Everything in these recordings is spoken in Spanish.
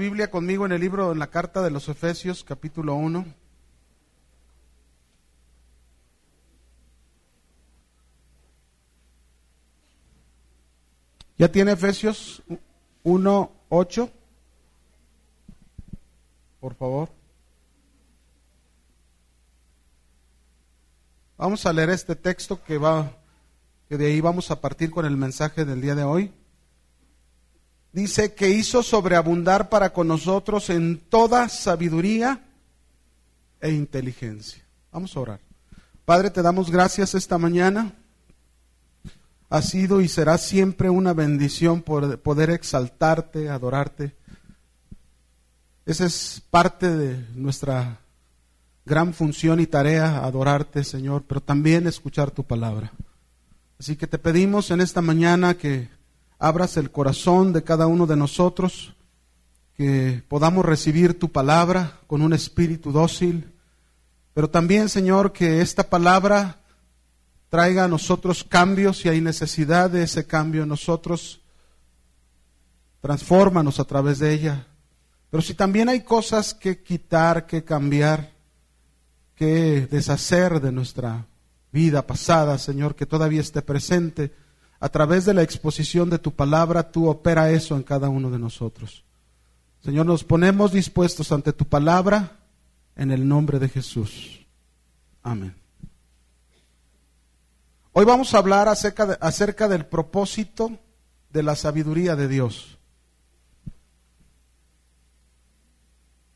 Biblia conmigo en el libro, en la carta de los Efesios, capítulo 1. ¿Ya tiene Efesios 1, 8? Por favor. Vamos a leer este texto que va, que de ahí vamos a partir con el mensaje del día de hoy dice que hizo sobreabundar para con nosotros en toda sabiduría e inteligencia. Vamos a orar. Padre, te damos gracias esta mañana. Ha sido y será siempre una bendición poder exaltarte, adorarte. Esa es parte de nuestra gran función y tarea, adorarte, Señor, pero también escuchar tu palabra. Así que te pedimos en esta mañana que abras el corazón de cada uno de nosotros, que podamos recibir tu palabra con un espíritu dócil, pero también, Señor, que esta palabra traiga a nosotros cambios si hay necesidad de ese cambio en nosotros. Transfórmanos a través de ella. Pero si también hay cosas que quitar, que cambiar, que deshacer de nuestra vida pasada, Señor, que todavía esté presente, a través de la exposición de tu palabra, tú opera eso en cada uno de nosotros. Señor, nos ponemos dispuestos ante tu palabra en el nombre de Jesús. Amén. Hoy vamos a hablar acerca, acerca del propósito de la sabiduría de Dios.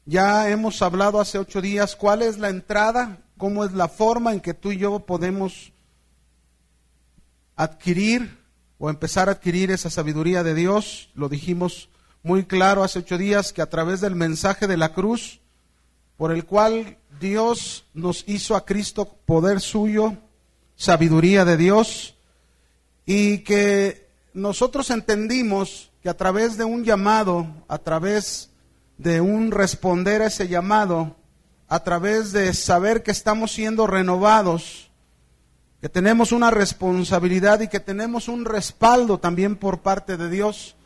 Ya hemos hablado hace ocho días cuál es la entrada, cómo es la forma en que tú y yo podemos adquirir o empezar a adquirir esa sabiduría de Dios. Lo dijimos muy claro hace ocho días que a través del mensaje de la cruz, por el cual Dios nos hizo a Cristo poder suyo, sabiduría de Dios, y que nosotros entendimos que a través de un llamado, a través de un responder a ese llamado, a través de saber que estamos siendo renovados, que tenemos una responsabilidad y que tenemos un respaldo también por parte de Dios.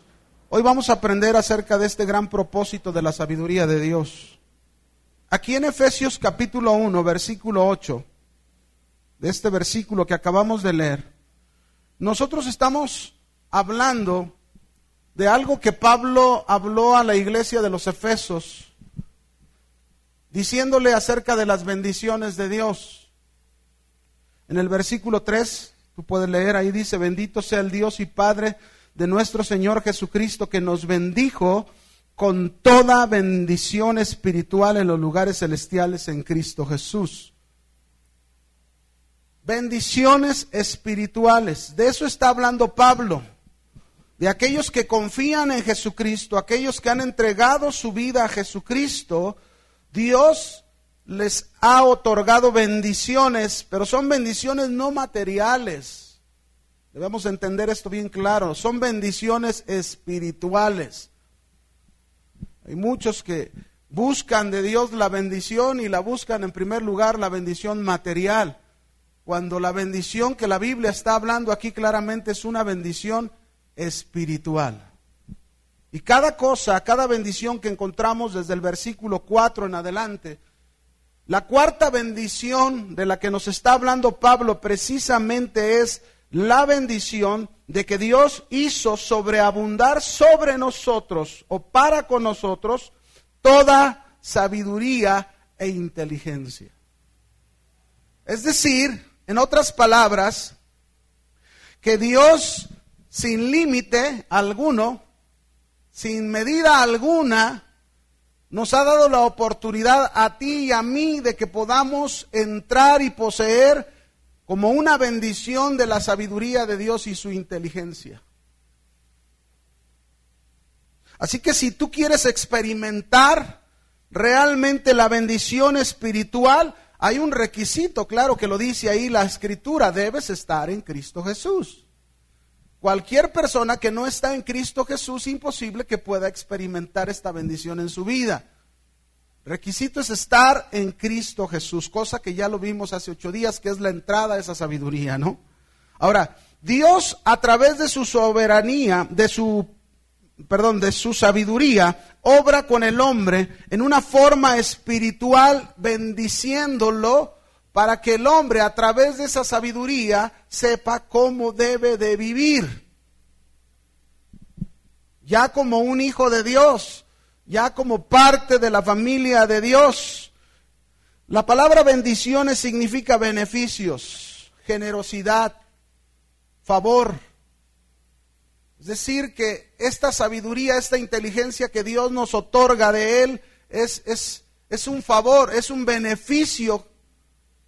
Hoy vamos a aprender acerca de este gran propósito de la sabiduría de Dios. Aquí en Efesios capítulo 1, versículo 8, de este versículo que acabamos de leer, nosotros estamos hablando de algo que Pablo habló a la iglesia de los Efesos, diciéndole acerca de las bendiciones de Dios. En el versículo 3, tú puedes leer, ahí dice, bendito sea el Dios y Padre de nuestro Señor Jesucristo, que nos bendijo con toda bendición espiritual en los lugares celestiales en Cristo Jesús. Bendiciones espirituales, de eso está hablando Pablo, de aquellos que confían en Jesucristo, aquellos que han entregado su vida a Jesucristo, Dios les ha otorgado bendiciones, pero son bendiciones no materiales. Debemos entender esto bien claro, son bendiciones espirituales. Hay muchos que buscan de Dios la bendición y la buscan en primer lugar la bendición material, cuando la bendición que la Biblia está hablando aquí claramente es una bendición espiritual. Y cada cosa, cada bendición que encontramos desde el versículo 4 en adelante, la cuarta bendición de la que nos está hablando Pablo precisamente es la bendición de que Dios hizo sobreabundar sobre nosotros o para con nosotros toda sabiduría e inteligencia. Es decir, en otras palabras, que Dios sin límite alguno, sin medida alguna, nos ha dado la oportunidad a ti y a mí de que podamos entrar y poseer como una bendición de la sabiduría de Dios y su inteligencia. Así que si tú quieres experimentar realmente la bendición espiritual, hay un requisito, claro que lo dice ahí la escritura, debes estar en Cristo Jesús. Cualquier persona que no está en Cristo Jesús, imposible que pueda experimentar esta bendición en su vida. Requisito es estar en Cristo Jesús, cosa que ya lo vimos hace ocho días, que es la entrada a esa sabiduría, ¿no? Ahora, Dios a través de su soberanía, de su, perdón, de su sabiduría, obra con el hombre en una forma espiritual, bendiciéndolo para que el hombre a través de esa sabiduría sepa cómo debe de vivir. Ya como un hijo de Dios, ya como parte de la familia de Dios. La palabra bendiciones significa beneficios, generosidad, favor. Es decir, que esta sabiduría, esta inteligencia que Dios nos otorga de Él es, es, es un favor, es un beneficio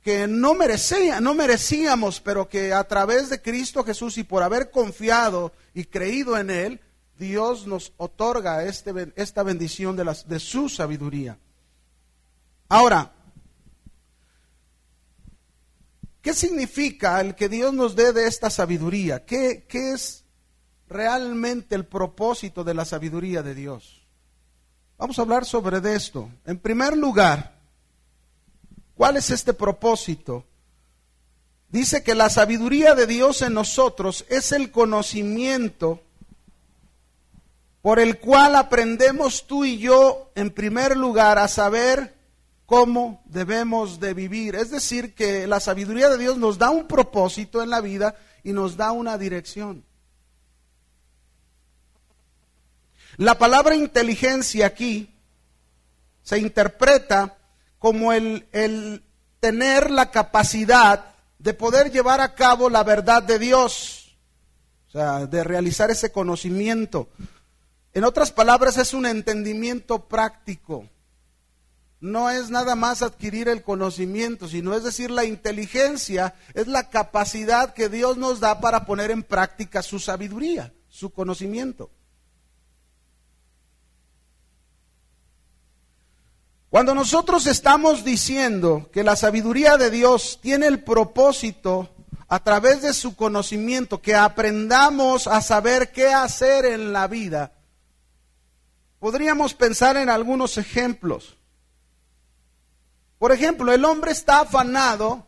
que no, merecía, no merecíamos, pero que a través de Cristo Jesús y por haber confiado y creído en Él, Dios nos otorga este, esta bendición de, las, de su sabiduría. Ahora, ¿qué significa el que Dios nos dé de esta sabiduría? ¿Qué, qué es realmente el propósito de la sabiduría de Dios? Vamos a hablar sobre esto. En primer lugar, ¿cuál es este propósito? Dice que la sabiduría de Dios en nosotros es el conocimiento por el cual aprendemos tú y yo, en primer lugar, a saber cómo debemos de vivir. Es decir, que la sabiduría de Dios nos da un propósito en la vida y nos da una dirección. La palabra inteligencia aquí se interpreta como el, el tener la capacidad de poder llevar a cabo la verdad de Dios, o sea, de realizar ese conocimiento. En otras palabras, es un entendimiento práctico. No es nada más adquirir el conocimiento, sino es decir, la inteligencia es la capacidad que Dios nos da para poner en práctica su sabiduría, su conocimiento. Cuando nosotros estamos diciendo que la sabiduría de Dios tiene el propósito a través de su conocimiento, que aprendamos a saber qué hacer en la vida, Podríamos pensar en algunos ejemplos. Por ejemplo, el hombre está afanado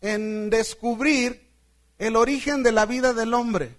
en descubrir el origen de la vida del hombre.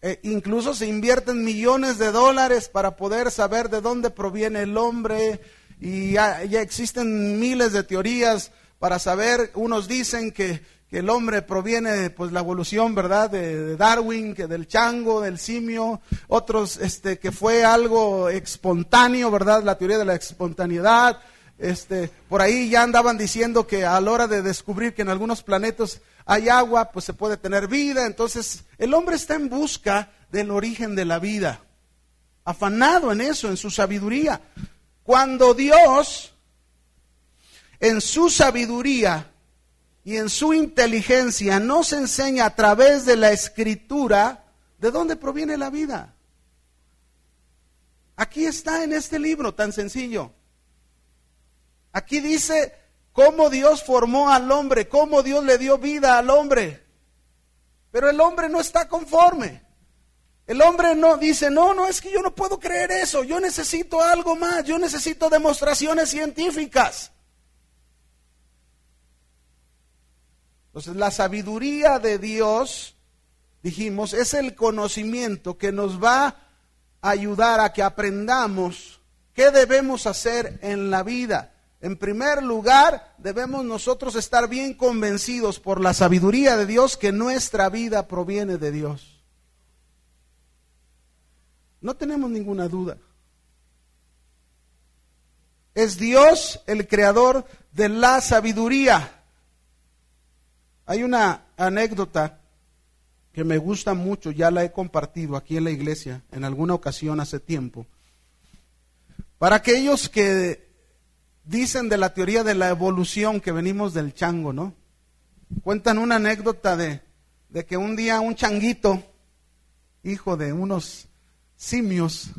E incluso se invierten millones de dólares para poder saber de dónde proviene el hombre y ya, ya existen miles de teorías para saber, unos dicen que que el hombre proviene de pues, la evolución, ¿verdad? De, Darwin, que del chango, del simio, otros este, que fue algo espontáneo, ¿verdad? La teoría de la espontaneidad. Este, por ahí ya andaban diciendo que a la hora de descubrir que en algunos planetas hay agua, pues se puede tener vida. Entonces, el hombre está en busca del origen de la vida, afanado en eso, en su sabiduría. Cuando Dios, en su sabiduría, y en su inteligencia nos enseña a través de la escritura de dónde proviene la vida. Aquí está en este libro tan sencillo. Aquí dice cómo Dios formó al hombre, cómo Dios le dio vida al hombre. Pero el hombre no está conforme. El hombre no dice, no, no, es que yo no puedo creer eso, yo necesito algo más, yo necesito demostraciones científicas. Entonces, la sabiduría de Dios, dijimos, es el conocimiento que nos va a ayudar a que aprendamos qué debemos hacer en la vida. En primer lugar, debemos nosotros estar bien convencidos por la sabiduría de Dios que nuestra vida proviene de Dios. No tenemos ninguna duda. Es Dios el creador de la sabiduría. Hay una anécdota que me gusta mucho, ya la he compartido aquí en la iglesia en alguna ocasión hace tiempo. Para aquellos que dicen de la teoría de la evolución que venimos del chango, ¿no? Cuentan una anécdota de, de que un día un changuito, hijo de unos simios,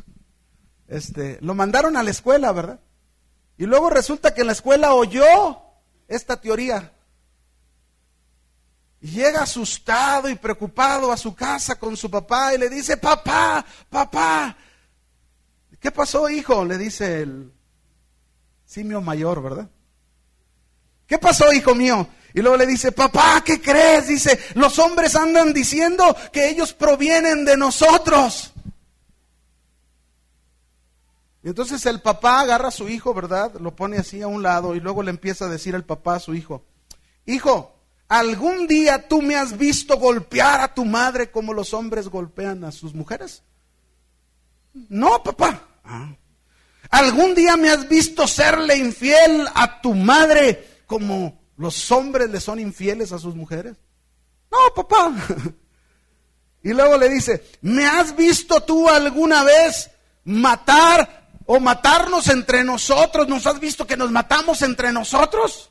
este, lo mandaron a la escuela, ¿verdad? Y luego resulta que en la escuela oyó esta teoría llega asustado y preocupado a su casa con su papá y le dice, papá, papá, ¿qué pasó, hijo? Le dice el simio mayor, ¿verdad? ¿Qué pasó, hijo mío? Y luego le dice, papá, ¿qué crees? Dice, los hombres andan diciendo que ellos provienen de nosotros. Y entonces el papá agarra a su hijo, ¿verdad? Lo pone así a un lado y luego le empieza a decir al papá a su hijo, hijo, ¿algún día tú me has visto golpear a tu madre como los hombres golpean a sus mujeres? No, papá. Ah. ¿Algún día me has visto serle infiel a tu madre como los hombres le son infieles a sus mujeres? No, papá. Y luego le dice, ¿me has visto tú alguna vez matar o matarnos entre nosotros? ¿Nos has visto que nos matamos entre nosotros?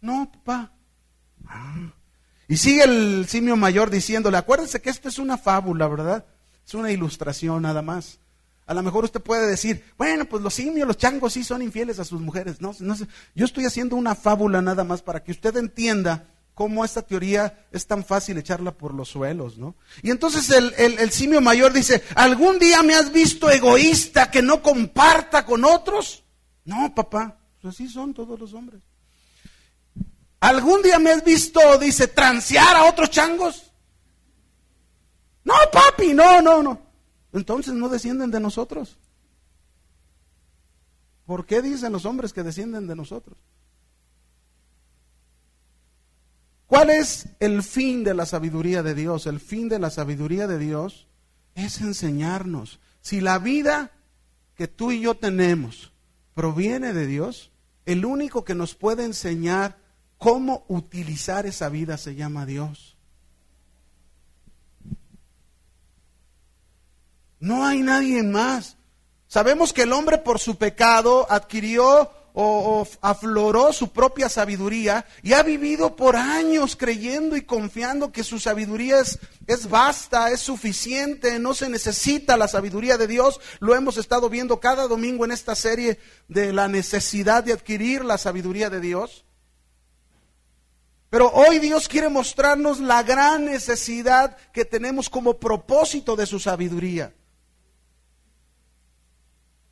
No, papá. Ah. Y sigue el simio mayor diciéndole, acuérdense que esto es una fábula, ¿verdad? Es una ilustración nada más. A lo mejor usted puede decir, bueno, pues los simios, los changos sí son infieles a sus mujeres. No, no sé. Yo estoy haciendo una fábula nada más para que usted entienda cómo esta teoría es tan fácil echarla por los suelos, ¿no? Y entonces el, simio mayor dice, ¿algún día me has visto egoísta que no comparta con otros? No, papá, pues así son todos los hombres. ¿Algún día me has visto, dice, transear a otros changos? No, papi, no, no, no. Entonces no descienden de nosotros. ¿Por qué dicen los hombres que descienden de nosotros? ¿Cuál es el fin de la sabiduría de Dios? El fin de la sabiduría de Dios es enseñarnos. Si la vida que tú y yo tenemos proviene de Dios, el único que nos puede enseñar cómo utilizar esa vida se llama Dios. No hay nadie más. Sabemos que el hombre por su pecado adquirió o, afloró su propia sabiduría y ha vivido por años creyendo y confiando que su sabiduría es, es vasta, es suficiente, no se necesita la sabiduría de Dios. Lo hemos estado viendo cada domingo en esta serie de la necesidad de adquirir la sabiduría de Dios. Pero hoy Dios quiere mostrarnos la gran necesidad que tenemos como propósito de su sabiduría.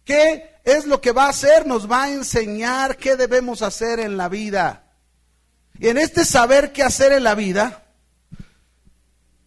¿Qué es lo que va a hacer? Nos va a enseñar qué debemos hacer en la vida. Y en este saber qué hacer en la vida,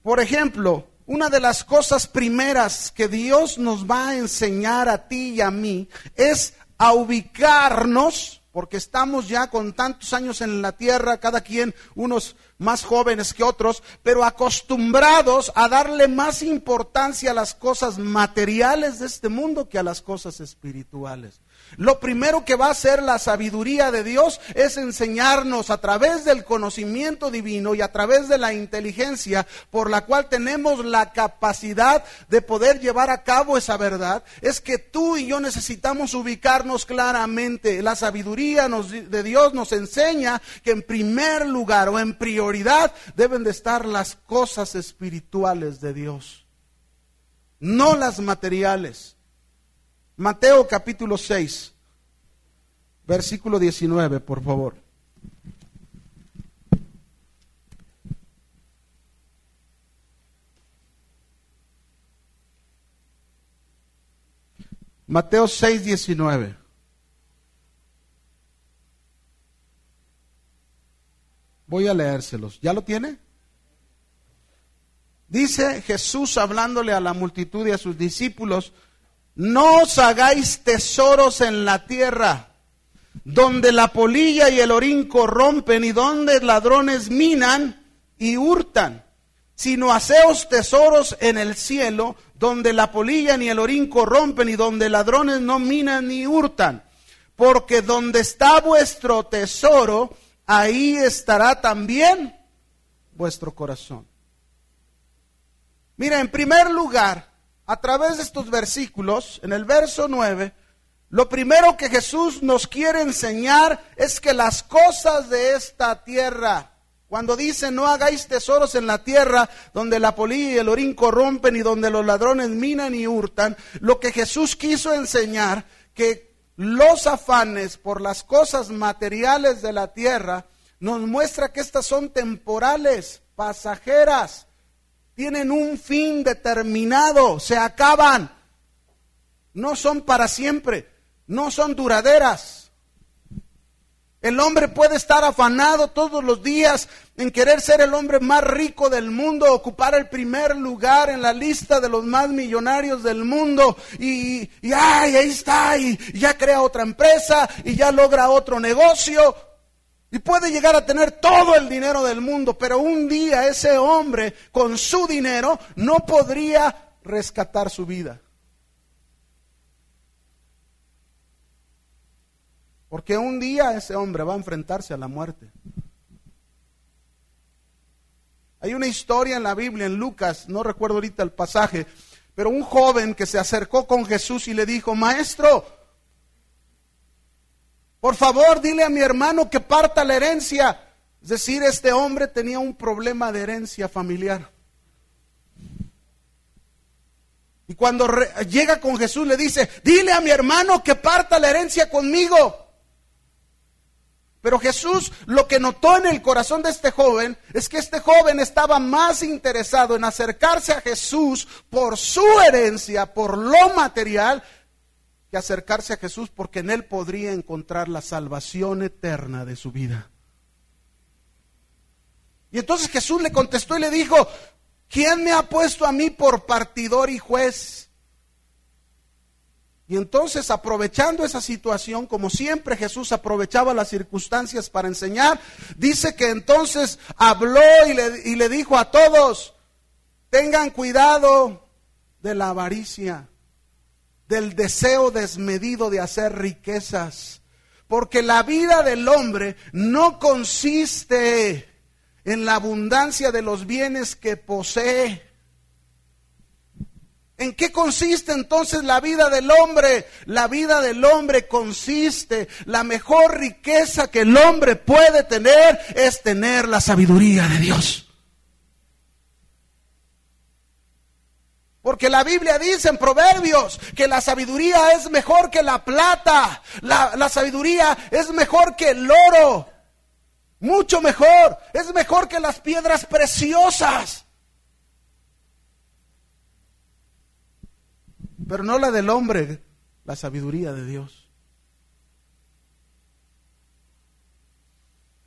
por ejemplo, una de las cosas primeras que Dios nos va a enseñar a ti y a mí es a ubicarnos porque estamos ya con tantos años en la tierra, cada quien unos más jóvenes que otros, pero acostumbrados a darle más importancia a las cosas materiales de este mundo que a las cosas espirituales. Lo primero que va a hacer la sabiduría de Dios es enseñarnos a través del conocimiento divino y a través de la inteligencia por la cual tenemos la capacidad de poder llevar a cabo esa verdad. Es que tú y yo necesitamos ubicarnos claramente. La sabiduría de Dios nos enseña que en primer lugar o en prioridad deben de estar las cosas espirituales de Dios, no las materiales. Mateo capítulo 6, versículo 19, por favor. Mateo 6, 19. Voy a leérselos. ¿Ya lo tiene? Dice Jesús hablándole a la multitud y a sus discípulos, no os hagáis tesoros en la tierra, donde la polilla y el orín corrompen y donde ladrones minan y hurtan, sino haceos tesoros en el cielo, donde la polilla ni el orín corrompen y donde ladrones no minan ni hurtan. Porque donde está vuestro tesoro, ahí estará también vuestro corazón. Mira, en primer lugar, a través de estos versículos, en el verso 9, lo primero que Jesús nos quiere enseñar es que las cosas de esta tierra, cuando dice no hagáis tesoros en la tierra donde la polilla y el orín corrompen y donde los ladrones minan y hurtan, lo que Jesús quiso enseñar que los afanes por las cosas materiales de la tierra nos muestra que estas son temporales, pasajeras, tienen un fin determinado, se acaban, no son para siempre, no son duraderas. El hombre puede estar afanado todos los días en querer ser el hombre más rico del mundo, ocupar el primer lugar en la lista de los más millonarios del mundo. Y, ay, ahí está, y ya crea otra empresa, y ya logra otro negocio. Y puede llegar a tener todo el dinero del mundo, pero un día ese hombre con su dinero no podría rescatar su vida. Porque un día ese hombre va a enfrentarse a la muerte. Hay una historia en la Biblia, en Lucas, no recuerdo ahorita el pasaje, pero un joven que se acercó con Jesús y le dijo, maestro, por favor dile a mi hermano que parta la herencia. Es decir, este hombre tenía un problema de herencia familiar. Y cuando llega con Jesús le dice, dile a mi hermano que parta la herencia conmigo. Pero Jesús lo que notó en el corazón de este joven es que este joven estaba más interesado en acercarse a Jesús por su herencia, por lo material, acercarse a Jesús porque en él podría encontrar la salvación eterna de su vida. Y entonces Jesús le contestó y le dijo, ¿quién me ha puesto a mí por partidor y juez? Y entonces, aprovechando esa situación, como siempre Jesús aprovechaba las circunstancias para enseñar, dice que entonces habló y le, y le dijo a todos, tengan cuidado de la avaricia, del deseo desmedido de hacer riquezas, porque la vida del hombre no consiste en la abundancia de los bienes que posee, ¿En qué consiste entonces la vida del hombre? La vida del hombre consiste, la mejor riqueza que el hombre puede tener es tener la sabiduría de Dios. Porque la Biblia dice en Proverbios que la sabiduría es mejor que la plata, la, sabiduría es mejor que el oro, mucho mejor, es mejor que las piedras preciosas. pero no la del hombre, la sabiduría de Dios.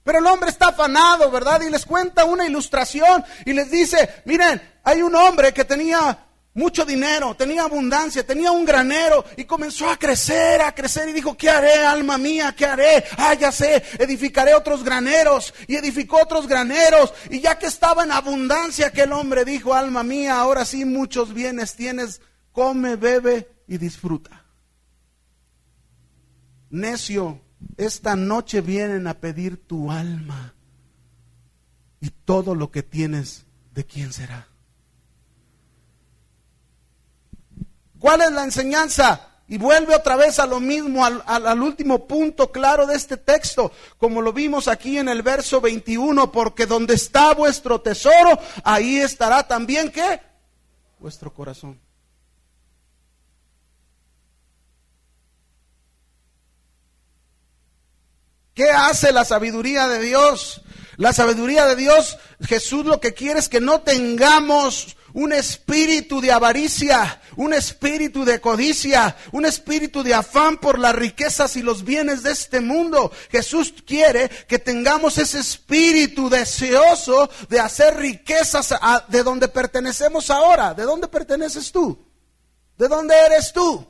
Pero el hombre está afanado, ¿verdad? Y les cuenta una ilustración y les dice, miren, hay un hombre que tenía mucho dinero, tenía abundancia, tenía un granero y comenzó a crecer, a crecer y dijo, ¿qué haré, alma mía? ¿Qué haré? Ah, ya sé, edificaré otros graneros y edificó otros graneros y ya que estaba en abundancia aquel hombre dijo, alma mía, ahora sí muchos bienes tienes, come, bebe y disfruta. Necio, esta noche vienen a pedir tu alma y todo lo que tienes, ¿de quién será? ¿Cuál es la enseñanza? Y vuelve otra vez a lo mismo, al, al, último punto claro de este texto, como lo vimos aquí en el verso 21, porque donde está vuestro tesoro, ahí estará también, ¿qué? Vuestro corazón. ¿Qué hace la sabiduría de Dios? La sabiduría de Dios, Jesús lo que quiere es que no tengamos un espíritu de avaricia, un espíritu de codicia, un espíritu de afán por las riquezas y los bienes de este mundo. Jesús quiere que tengamos ese espíritu deseoso de hacer riquezas de donde pertenecemos ahora. ¿De dónde perteneces tú? ¿De dónde eres tú?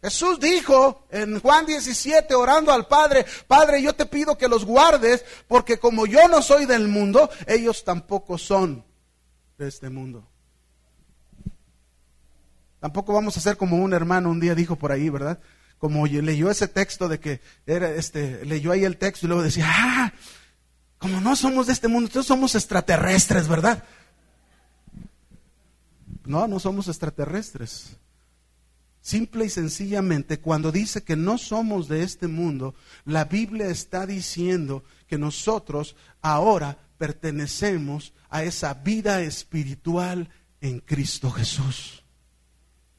Jesús dijo en Juan 17, orando al Padre, Padre, yo te pido que los guardes, porque como yo no soy del mundo, ellos tampoco son de este mundo. Tampoco vamos a ser como un hermano un día dijo por ahí, ¿verdad? Como leyó ese texto de que era este, leyó ahí el texto y luego decía, ah, como no somos de este mundo, entonces somos extraterrestres, ¿verdad? No, no somos extraterrestres. Simple y sencillamente, cuando dice que no somos de este mundo, la Biblia está diciendo que nosotros ahora pertenecemos a esa vida espiritual en Cristo Jesús.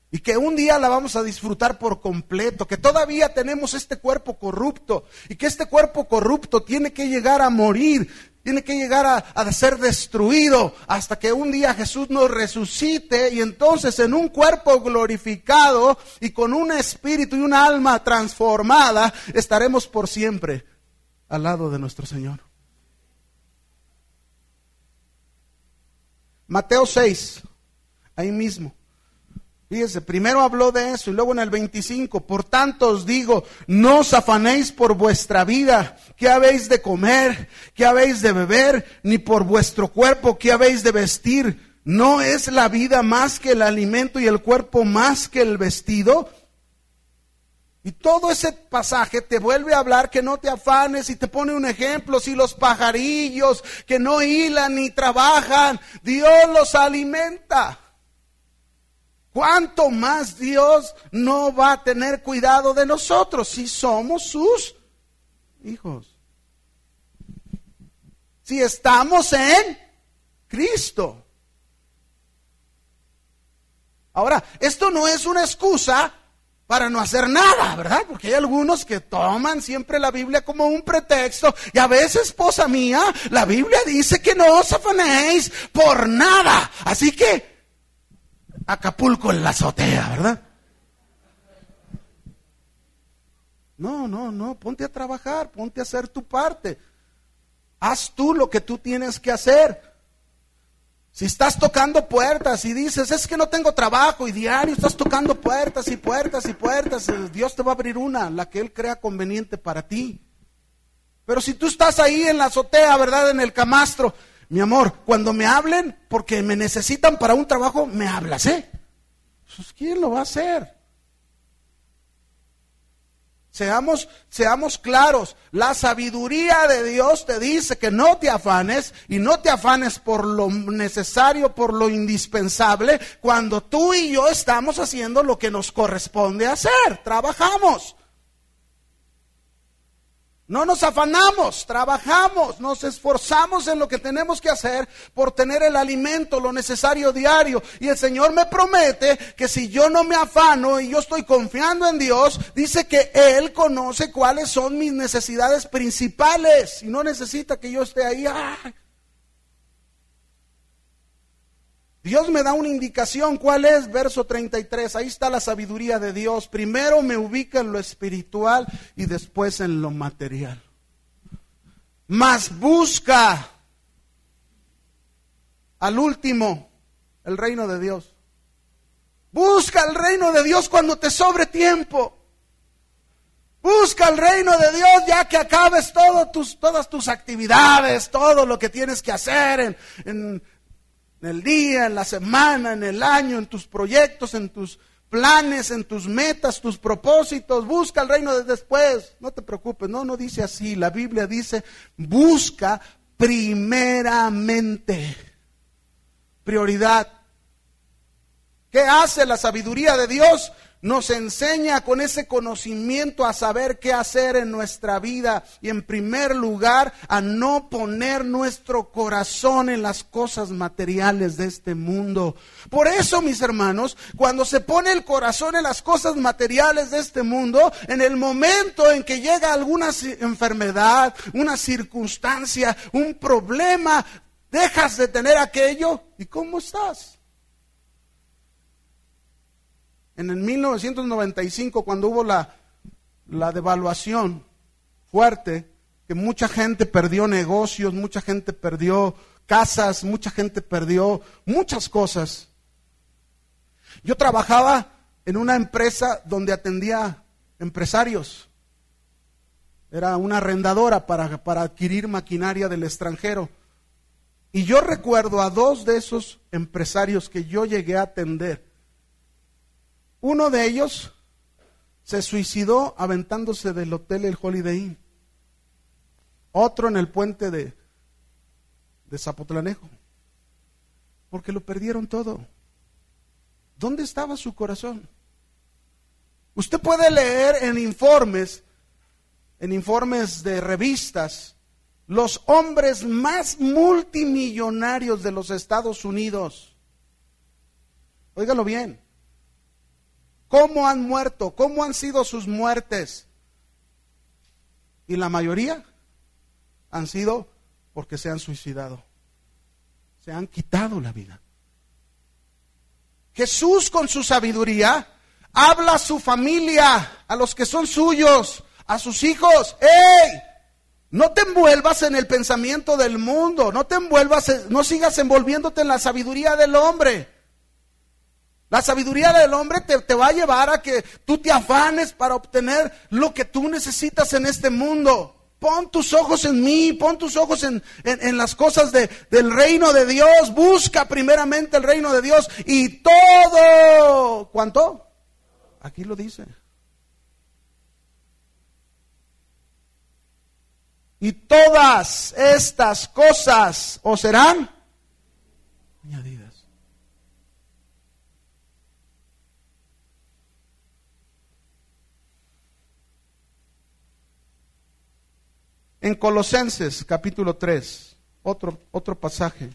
Y que un día la vamos a disfrutar por completo, que todavía tenemos este cuerpo corrupto y que este cuerpo corrupto tiene que llegar a morir Tiene que llegar a, ser destruido hasta que un día Jesús nos resucite y entonces en un cuerpo glorificado y con un espíritu y una alma transformada estaremos por siempre al lado de nuestro Señor. Mateo 6, ahí mismo. Fíjese, primero habló de eso y luego en el 25, por tanto os digo, no os afanéis por vuestra vida, qué habéis de comer, qué habéis de beber, ni por vuestro cuerpo, qué habéis de vestir. ¿No es la vida más que el alimento y el cuerpo más que el vestido? Y todo ese pasaje te vuelve a hablar que no te afanes y te pone un ejemplo, si los pajarillos que no hilan ni trabajan, Dios los alimenta. ¿Cuánto más Dios no va a tener cuidado de nosotros si somos sus hijos? Si estamos en Cristo. Ahora, esto no es una excusa para no hacer nada, ¿verdad? Porque hay algunos que toman siempre la Biblia como un pretexto. Y a veces, esposa mía, la Biblia dice que no os afanéis por nada. Así que Acapulco en la azotea, ¿verdad? No, no, no, ponte a trabajar, ponte a hacer tu parte. Haz tú lo que tú tienes que hacer. Si estás tocando puertas y dices, es que no tengo trabajo y diario estás tocando puertas y puertas y puertas, eh, Dios te va a abrir una, la que Él crea conveniente para ti. Pero si tú estás ahí en la azotea, ¿verdad? En el camastro, mi amor, cuando me hablen porque me necesitan para un trabajo, me hablas, ¿eh? Pues, ¿Quién lo va a hacer? Seamos, seamos claros, la sabiduría de Dios te dice que no te afanes y no te afanes por lo necesario, por lo indispensable, cuando tú y yo estamos haciendo lo que nos corresponde hacer, trabajamos. No nos afanamos, trabajamos, nos esforzamos en lo que tenemos que hacer por tener el alimento, lo necesario diario. Y el Señor me promete que si yo no me afano y yo estoy confiando en Dios, dice que Él conoce cuáles son mis necesidades principales y no necesita que yo esté ahí. Dios me da una indicación, ¿cuál es? Verso 33, ahí está la sabiduría de Dios. Primero me ubica en lo espiritual y después en lo material. Mas busca al último el reino de Dios. Busca el reino de Dios cuando te sobre tiempo. Busca el reino de Dios ya que acabes todas tus actividades, todo lo que tienes que hacer en en el día, en la semana, en el año, en tus proyectos, en tus planes, en tus metas, tus propósitos. Busca el reino de después. No te preocupes, no, no dice así. La Biblia dice, busca primeramente. Prioridad. ¿Qué hace la sabiduría de Dios? Nos enseña con ese conocimiento a saber qué hacer en nuestra vida y en primer lugar a no poner nuestro corazón en las cosas materiales de este mundo. Por eso, mis hermanos, cuando se pone el corazón en las cosas materiales de este mundo, en el momento en que llega alguna enfermedad, una circunstancia, un problema, dejas de tener aquello y ¿cómo estás? En el 1995, cuando hubo la, la devaluación fuerte, que mucha gente perdió negocios, mucha gente perdió casas, mucha gente perdió muchas cosas. Yo trabajaba en una empresa donde atendía empresarios. Era una arrendadora para, para, adquirir maquinaria del extranjero. Y yo recuerdo a dos de esos empresarios que yo llegué a atender uno de ellos se suicidó aventándose del hotel El Holiday Inn. Otro en el puente de, Zapotlanejo. Porque lo perdieron todo. ¿Dónde estaba su corazón? Usted puede leer en informes, en informes de revistas, los hombres más multimillonarios de los Estados Unidos. Óigalo bien cómo han muerto, cómo han sido sus muertes. Y la mayoría han sido porque se han suicidado. Se han quitado la vida. Jesús con su sabiduría habla a su familia, a los que son suyos, a sus hijos. ¡Ey! No te envuelvas en el pensamiento del mundo, no te envuelvas, no sigas envolviéndote en la sabiduría del hombre. La sabiduría del hombre te, va a llevar a que tú te afanes para obtener lo que tú necesitas en este mundo. Pon tus ojos en mí, pon tus ojos en, en, las cosas de, del reino de Dios. Busca primeramente el reino de Dios y todo. ¿Cuánto? Aquí lo dice. Y todas estas cosas os serán añadidas. En Colosenses capítulo 3, otro, otro pasaje.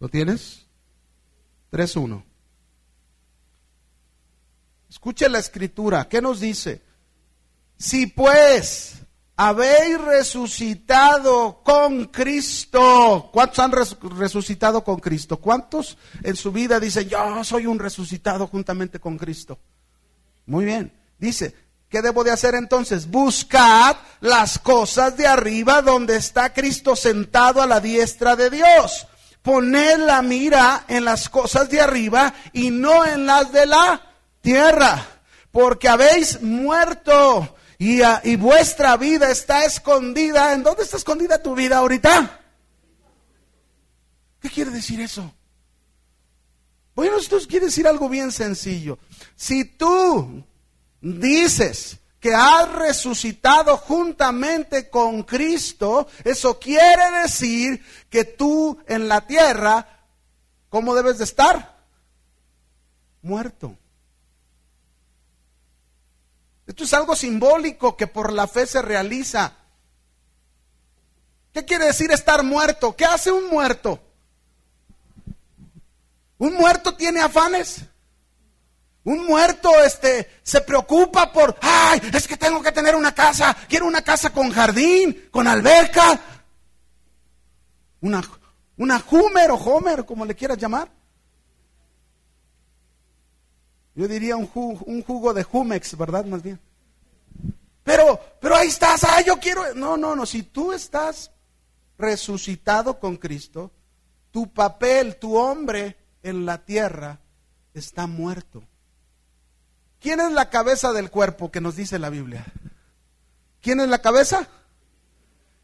¿Lo tienes? 3.1. Escuche la escritura. ¿Qué nos dice? Si pues habéis resucitado con Cristo. ¿Cuántos han resucitado con Cristo? ¿Cuántos en su vida dicen, yo soy un resucitado juntamente con Cristo? Muy bien. Dice, ¿qué debo de hacer entonces? Buscad las cosas de arriba donde está Cristo sentado a la diestra de Dios poned la mira en las cosas de arriba y no en las de la tierra, porque habéis muerto y, y, vuestra vida está escondida. ¿En dónde está escondida tu vida ahorita? ¿Qué quiere decir eso? Bueno, esto quiere decir algo bien sencillo. Si tú dices que has resucitado juntamente con Cristo, eso quiere decir que tú en la tierra, ¿cómo debes de estar? Muerto. Esto es algo simbólico que por la fe se realiza. ¿Qué quiere decir estar muerto? ¿Qué hace un muerto? ¿Un muerto tiene afanes? Un muerto este se preocupa por, ay, es que tengo que tener una casa, quiero una casa con jardín, con alberca. Una una o Homer, como le quieras llamar. Yo diría un jugo, un jugo de Jumex, ¿verdad? Más bien. Pero, pero ahí estás, ay, yo quiero. No, no, no. Si tú estás resucitado con Cristo, tu papel, tu hombre en la tierra está muerto. ¿Quién es la cabeza del cuerpo que nos dice la Biblia? ¿Quién es la cabeza?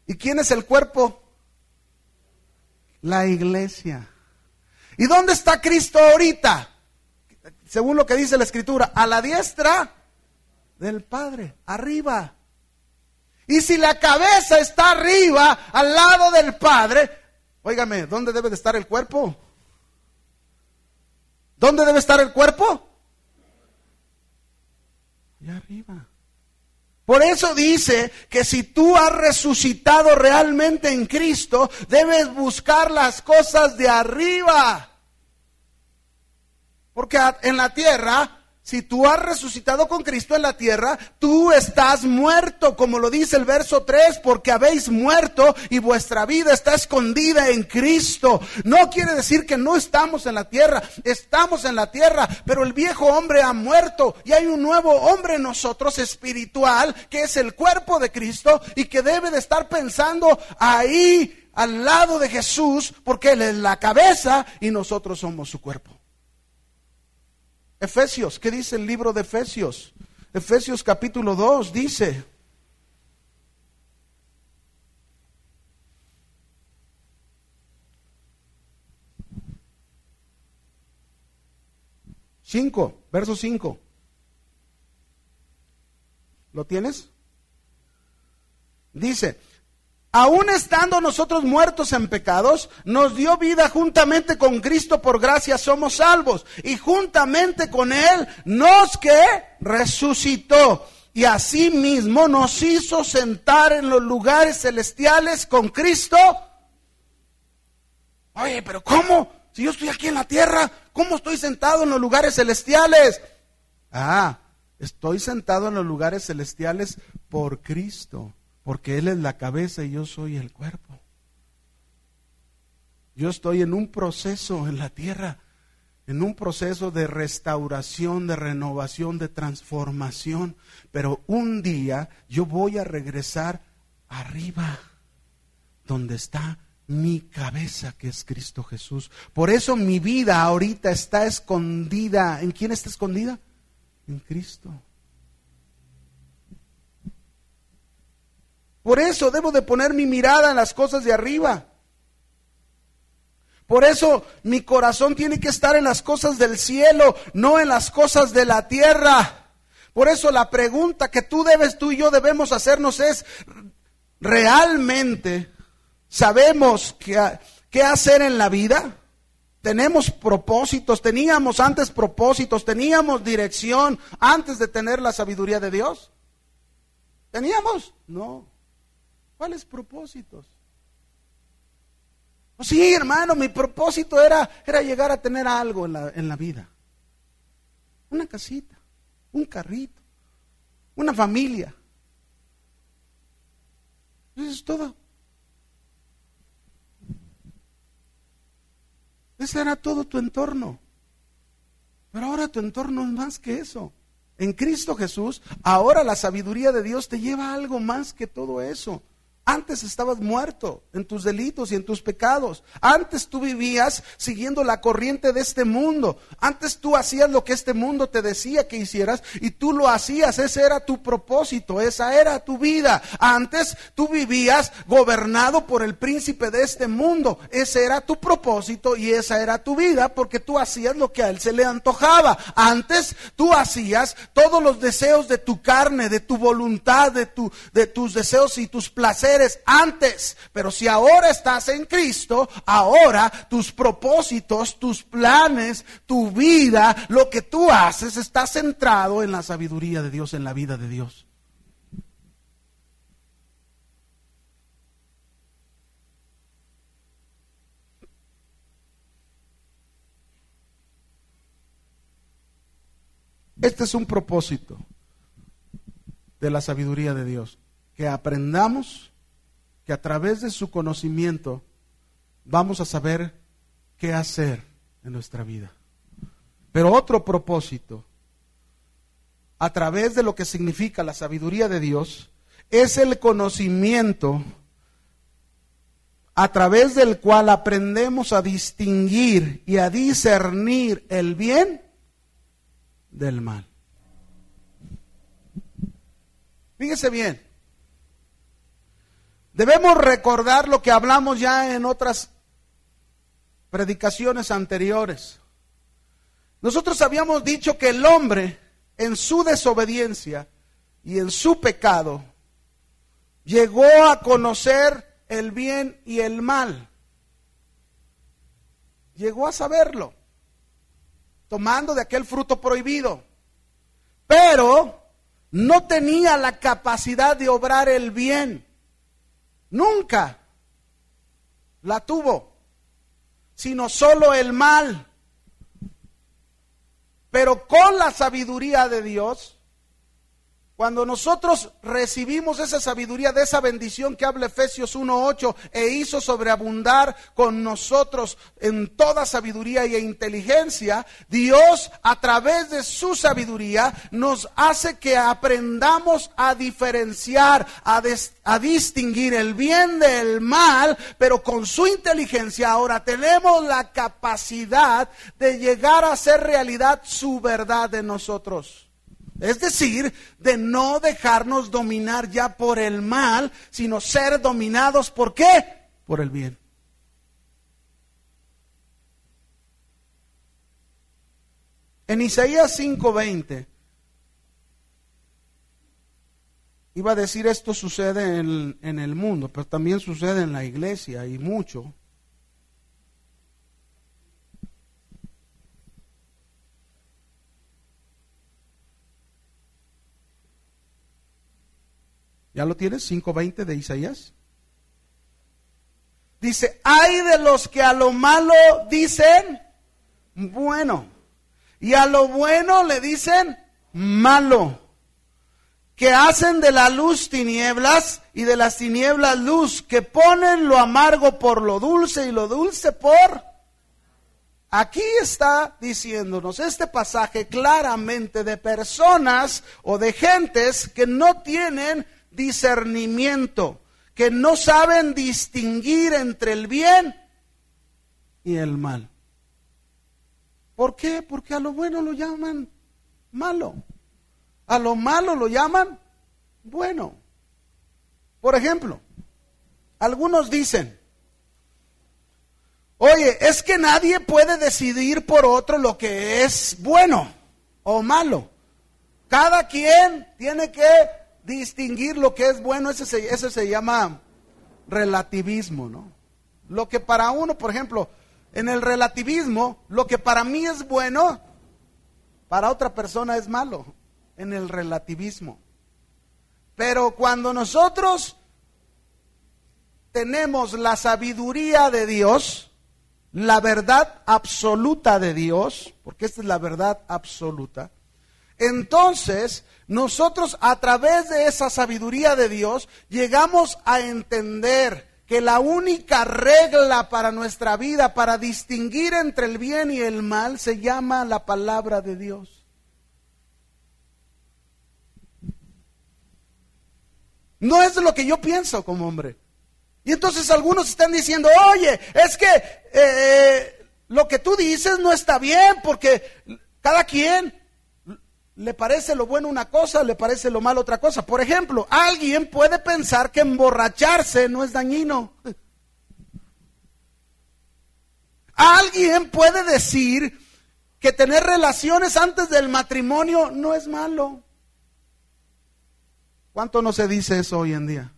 ¿Y quién es el cuerpo? La iglesia. ¿Y dónde está Cristo ahorita? Según lo que dice la escritura, a la diestra del Padre, arriba. Y si la cabeza está arriba, al lado del Padre, óigame, ¿dónde debe de estar el cuerpo? ¿Dónde debe estar el cuerpo? arriba. Por eso dice que si tú has resucitado realmente en Cristo, debes buscar las cosas de arriba. Porque en la tierra si tú has resucitado con Cristo en la tierra, tú estás muerto, como lo dice el verso 3, porque habéis muerto y vuestra vida está escondida en Cristo. No quiere decir que no estamos en la tierra, estamos en la tierra, pero el viejo hombre ha muerto y hay un nuevo hombre en nosotros espiritual, que es el cuerpo de Cristo y que debe de estar pensando ahí al lado de Jesús, porque Él es la cabeza y nosotros somos su cuerpo. Efesios, ¿qué dice el libro de Efesios? Efesios capítulo 2 dice, Cinco, verso 5. ¿Lo tienes? Dice, aun estando nosotros muertos en pecados, nos dio vida juntamente con Cristo, por gracia somos salvos. Y juntamente con Él nos que resucitó. Y asimismo nos hizo sentar en los lugares celestiales con Cristo Oye, pero ¿cómo? Si yo estoy aquí en la tierra, ¿cómo estoy sentado en los lugares celestiales? Ah, estoy sentado en los lugares celestiales por Cristo, porque Él es la cabeza y yo soy el cuerpo. Yo estoy en un proceso en la tierra, en un proceso de restauración, de renovación, de transformación, pero un día yo voy a regresar arriba, donde está mi cabeza, que es Cristo Jesús. Por eso mi vida ahorita está escondida. ¿En quién está escondida? En Cristo. Por eso debo de poner mi mirada en las cosas de arriba. Por eso mi corazón tiene que estar en las cosas del cielo, no en las cosas de la tierra. Por eso la pregunta que tú debes, tú y yo debemos hacernos es, ¿realmente sabemos qué, qué hacer en la vida? Tenemos propósitos, teníamos antes propósitos, teníamos dirección antes de tener la sabiduría de Dios. ¿Teníamos? No. ¿Cuáles propósitos? Oh, sí, hermano, mi propósito era, era llegar a tener algo en la, en la vida. Una casita, un carrito, una familia. Eso es todo. Ese era todo tu entorno. Pero ahora tu entorno es más que eso. En Cristo Jesús, ahora la sabiduría de Dios te lleva a algo más que todo eso. Antes estabas muerto en tus delitos y en tus pecados. Antes tú vivías siguiendo la corriente de este mundo. Antes tú hacías lo que este mundo te decía que hicieras y tú lo hacías. Ese era tu propósito, esa era tu vida. Antes tú vivías gobernado por el príncipe de este mundo. Ese era tu propósito y esa era tu vida porque tú hacías lo que a él se le antojaba. Antes tú hacías todos los deseos de tu carne, de tu voluntad, de, de tus deseos y tus placeres antes. Pero si ahora estás en Cristo, ahora tus propósitos, tus planes, tu vida, lo que tú haces está centrado en la sabiduría de Dios, en la vida de Dios. Este es un propósito de la sabiduría de Dios, que aprendamos que a través de su conocimiento vamos a saber qué hacer en nuestra vida. Pero otro propósito, a través de lo que significa la sabiduría de Dios, es el conocimiento a través del cual aprendemos a distinguir y a discernir el bien del mal. Fíjese bien, Debemos recordar lo que hablamos ya en otras predicaciones anteriores. Nosotros habíamos dicho que el hombre en su desobediencia y en su pecado llegó a conocer el bien y el mal. Llegó a saberlo, tomando de aquel fruto prohibido. Pero no tenía la capacidad de obrar el bien. Nunca la tuvo, sino solo el mal. Pero con la sabiduría de Dios, cuando nosotros recibimos esa sabiduría de esa bendición que habla Efesios 1.8 e hizo sobreabundar con nosotros en toda sabiduría e inteligencia, Dios a través de su sabiduría nos hace que aprendamos a diferenciar, a, a distinguir el bien del mal, pero con su inteligencia ahora tenemos la capacidad de llegar a hacer realidad su verdad en nosotros. Es decir, de no dejarnos dominar ya por el mal, sino ser dominados por qué? Por el bien. En Isaías 5:20 iba a decir esto sucede en, en, el mundo, pero también sucede en la iglesia y mucho. ¿Ya lo tienes? 5.20 de Isaías. Dice, hay de los que a lo malo dicen bueno. Y a lo bueno le dicen malo. Que hacen de la luz tinieblas y de las tinieblas luz. Que ponen lo amargo por lo dulce y lo dulce por... Aquí está diciéndonos este pasaje claramente de personas o de gentes que no tienen discernimiento, que no saben distinguir entre el bien y el mal. ¿Por qué? Porque a lo bueno lo llaman malo. A lo malo lo llaman bueno. Por ejemplo, algunos dicen, oye, es que nadie puede decidir por otro lo que es bueno o malo. Cada quien tiene que distinguir lo que es bueno, ese se, se llama relativismo, ¿no? Lo que para uno, por ejemplo, en el relativismo, lo que para mí es bueno, para otra persona es malo, en el relativismo. Pero cuando nosotros tenemos la sabiduría de Dios, la verdad absoluta de Dios, porque esta es la verdad absoluta, entonces nosotros a través de esa sabiduría de Dios llegamos a entender que la única regla para nuestra vida, para distinguir entre el bien y el mal, se llama la palabra de Dios. No es lo que yo pienso como hombre. Y entonces algunos están diciendo, oye, es que eh, lo que tú dices no está bien porque cada quien le parece lo bueno una cosa, le parece lo malo otra cosa. Por ejemplo, alguien puede pensar que emborracharse no es dañino. Alguien puede decir que tener relaciones antes del matrimonio no es malo. ¿Cuánto no se dice eso hoy en día?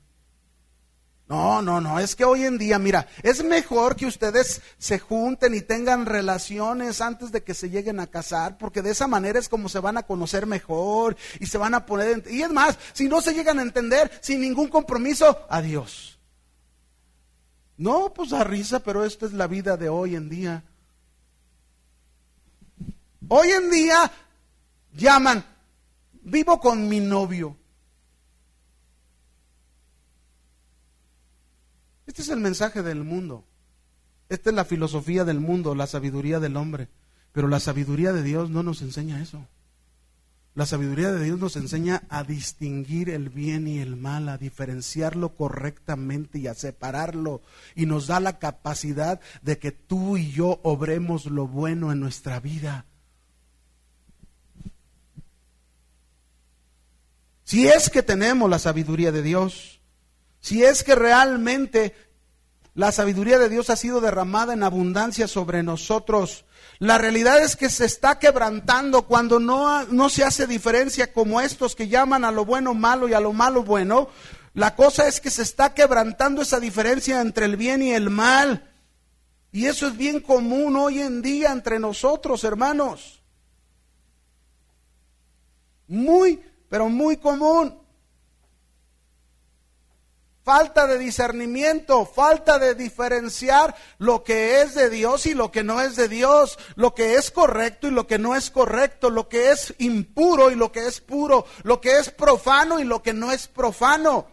No, no, no, es que hoy en día, mira, es mejor que ustedes se junten y tengan relaciones antes de que se lleguen a casar, porque de esa manera es como se van a conocer mejor y se van a poner... Y es más, si no se llegan a entender sin ningún compromiso, adiós. No, pues a risa, pero esta es la vida de hoy en día. Hoy en día llaman, vivo con mi novio. Este es el mensaje del mundo. Esta es la filosofía del mundo, la sabiduría del hombre. Pero la sabiduría de Dios no nos enseña eso. La sabiduría de Dios nos enseña a distinguir el bien y el mal, a diferenciarlo correctamente y a separarlo. Y nos da la capacidad de que tú y yo obremos lo bueno en nuestra vida. Si es que tenemos la sabiduría de Dios, si es que realmente la sabiduría de Dios ha sido derramada en abundancia sobre nosotros, la realidad es que se está quebrantando cuando no, no se hace diferencia como estos que llaman a lo bueno malo y a lo malo bueno. La cosa es que se está quebrantando esa diferencia entre el bien y el mal. Y eso es bien común hoy en día entre nosotros, hermanos. Muy, pero muy común falta de discernimiento, falta de diferenciar lo que es de Dios y lo que no es de Dios, lo que es correcto y lo que no es correcto, lo que es impuro y lo que es puro, lo que es profano y lo que no es profano.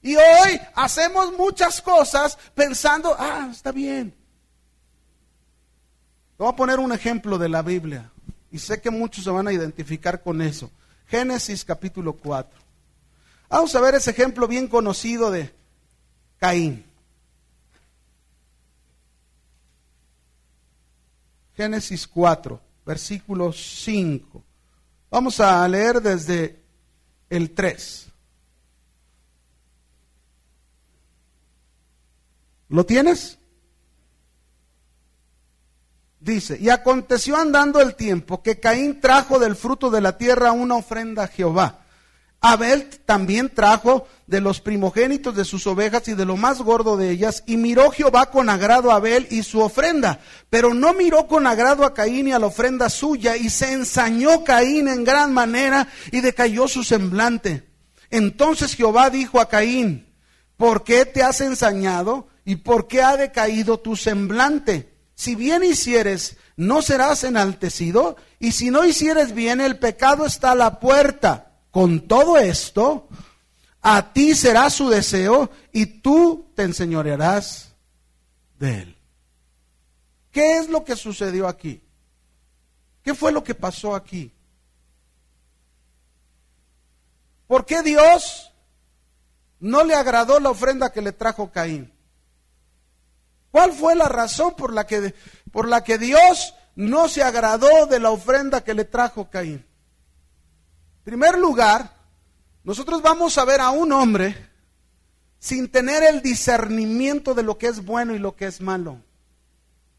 Y hoy hacemos muchas cosas pensando, ah, está bien. Voy a poner un ejemplo de la Biblia y sé que muchos se van a identificar con eso. Génesis capítulo 4. Vamos a ver ese ejemplo bien conocido de Caín. Génesis 4, versículo 5. Vamos a leer desde el 3. ¿Lo tienes? Dice, y aconteció andando el tiempo que Caín trajo del fruto de la tierra una ofrenda a Jehová. Abel también trajo de los primogénitos de sus ovejas y de lo más gordo de ellas, y miró Jehová con agrado a Abel y su ofrenda, pero no miró con agrado a Caín y a la ofrenda suya, y se ensañó Caín en gran manera y decayó su semblante. Entonces Jehová dijo a Caín, ¿por qué te has ensañado? ¿Y por qué ha decaído tu semblante? Si bien hicieres, no serás enaltecido, y si no hicieres bien, el pecado está a la puerta. Con todo esto, a ti será su deseo, y tú te enseñorearás de él. ¿Qué es lo que sucedió aquí? ¿Qué fue lo que pasó aquí? ¿Por qué Dios no le agradó la ofrenda que le trajo Caín? ¿Cuál fue la razón por la que, por la que Dios no se agradó de la ofrenda que le trajo Caín? Primer lugar, nosotros vamos a ver a un hombre sin tener el discernimiento de lo que es bueno y lo que es malo,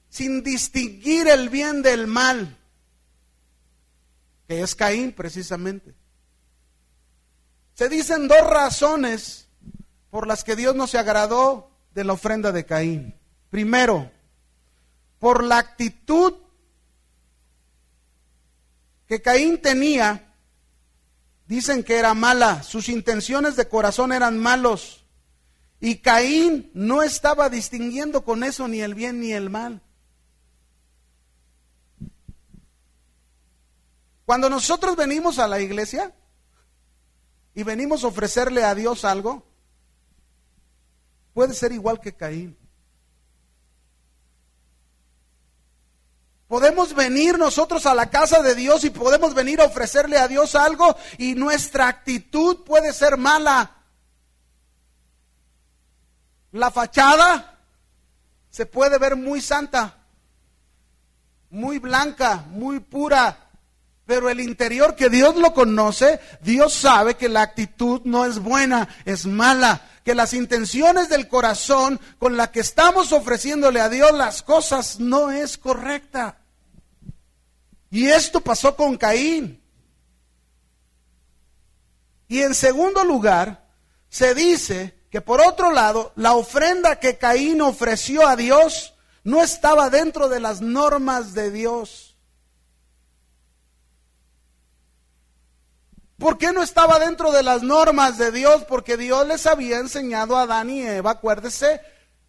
sin distinguir el bien del mal, que es Caín precisamente. Se dicen dos razones por las que Dios no se agradó de la ofrenda de Caín. Primero, por la actitud que Caín tenía, dicen que era mala, sus intenciones de corazón eran malos. Y Caín no estaba distinguiendo con eso ni el bien ni el mal. Cuando nosotros venimos a la iglesia, y venimos a ofrecerle a Dios algo, puede ser igual que Caín. Podemos venir nosotros a la casa de Dios y podemos venir a ofrecerle a Dios algo y nuestra actitud puede ser mala. La fachada se puede ver muy santa, muy blanca, muy pura, pero el interior que Dios lo conoce, Dios sabe que la actitud no es buena, es mala, que las intenciones del corazón con la que estamos ofreciéndole a Dios las cosas no es correcta. Y esto pasó con Caín. Y en segundo lugar, se dice que por otro lado, la ofrenda que Caín ofreció a Dios no estaba dentro de las normas de Dios. ¿Por qué no estaba dentro de las normas de Dios? Porque Dios les había enseñado a Adán y Eva, acuérdese,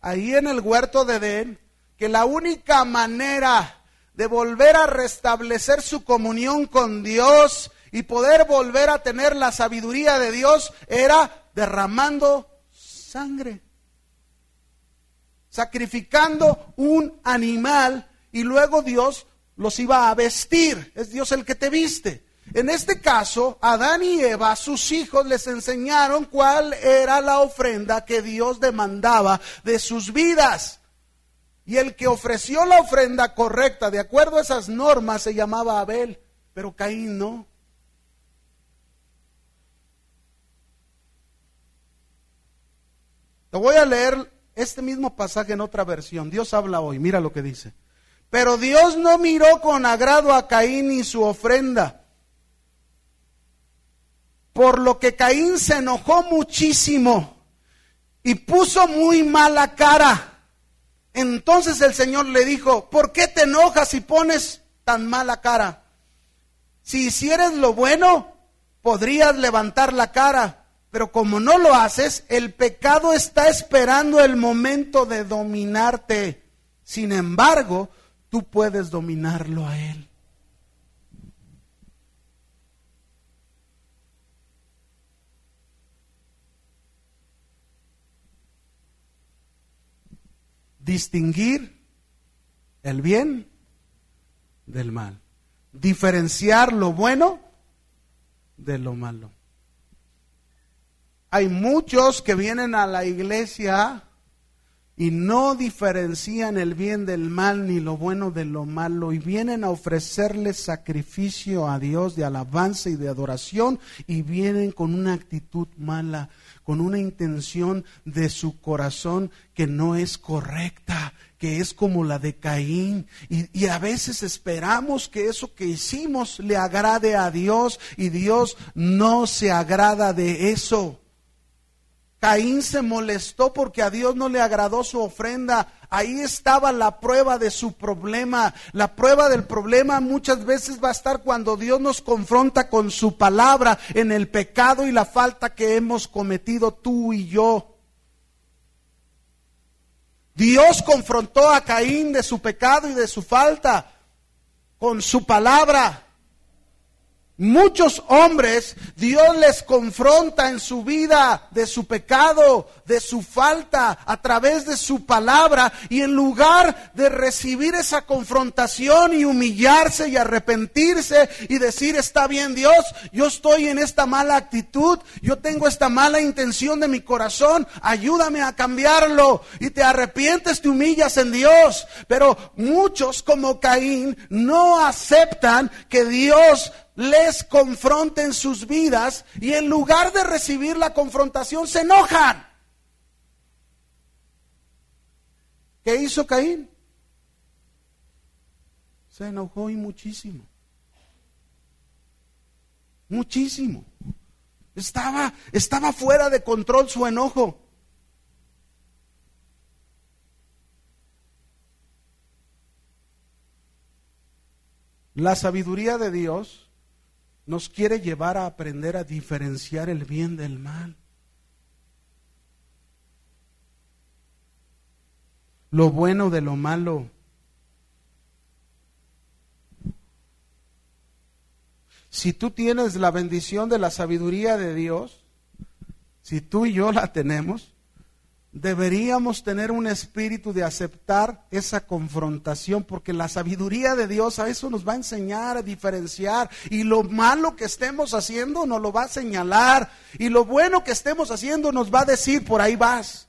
ahí en el huerto de Edén, que la única manera de volver a restablecer su comunión con Dios y poder volver a tener la sabiduría de Dios era derramando sangre, sacrificando un animal y luego Dios los iba a vestir. Es Dios el que te viste. En este caso, Adán y Eva, sus hijos, les enseñaron cuál era la ofrenda que Dios demandaba de sus vidas. Y el que ofreció la ofrenda correcta, de acuerdo a esas normas, se llamaba Abel, pero Caín no. Te voy a leer este mismo pasaje en otra versión. Dios habla hoy, mira lo que dice. Pero Dios no miró con agrado a Caín y su ofrenda por lo que Caín se enojó muchísimo y puso muy mala cara. Entonces el Señor le dijo, ¿por qué te enojas y pones tan mala cara? Si hicieres lo bueno, podrías levantar la cara, pero como no lo haces, el pecado está esperando el momento de dominarte. Sin embargo, tú puedes dominarlo a él. Distinguir el bien del mal, diferenciar lo bueno de lo malo. Hay muchos que vienen a la iglesia y no diferencian el bien del mal ni lo bueno de lo malo y vienen a ofrecerle sacrificio a Dios de alabanza y de adoración y vienen con una actitud mala con una intención de su corazón que no es correcta, que es como la de Caín. Y, a veces esperamos que eso que hicimos le agrade a Dios y Dios no se agrada de eso. Caín se molestó porque a Dios no le agradó su ofrenda. Ahí estaba la prueba de su problema. La prueba del problema muchas veces va a estar cuando Dios nos confronta con su palabra en el pecado y la falta que hemos cometido tú y yo. Dios confrontó a Caín de su pecado y de su falta con su palabra. Muchos hombres Dios les confronta en su vida de su pecado, de su falta, a través de su palabra. Y en lugar de recibir esa confrontación y humillarse y arrepentirse y decir, está bien Dios, yo estoy en esta mala actitud, yo tengo esta mala intención de mi corazón, ayúdame a cambiarlo. Y te arrepientes, te humillas en Dios. Pero muchos como Caín no aceptan que Dios les confronten sus vidas y en lugar de recibir la confrontación se enojan. ¿Qué hizo Caín? Se enojó y muchísimo. Muchísimo. Estaba, estaba fuera de control su enojo. La sabiduría de Dios nos quiere llevar a aprender a diferenciar el bien del mal. Lo bueno de lo malo. Si tú tienes la bendición de la sabiduría de Dios, si tú y yo la tenemos, deberíamos tener un espíritu de aceptar esa confrontación, porque la sabiduría de Dios a eso nos va a enseñar a diferenciar, y lo malo que estemos haciendo nos lo va a señalar, y lo bueno que estemos haciendo nos va a decir, por ahí vas.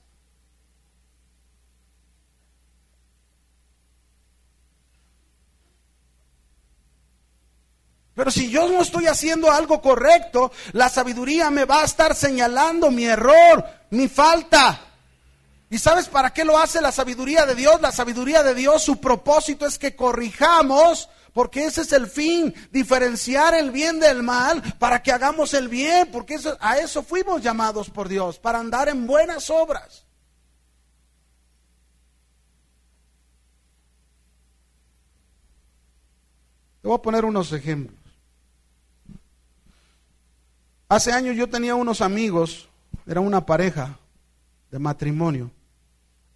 Pero si yo no estoy haciendo algo correcto, la sabiduría me va a estar señalando mi error, mi falta. ¿Y sabes para qué lo hace la sabiduría de Dios? La sabiduría de Dios, su propósito es que corrijamos, porque ese es el fin, diferenciar el bien del mal para que hagamos el bien, porque a eso fuimos llamados por Dios, para andar en buenas obras. Te voy a poner unos ejemplos. Hace años yo tenía unos amigos, era una pareja de matrimonio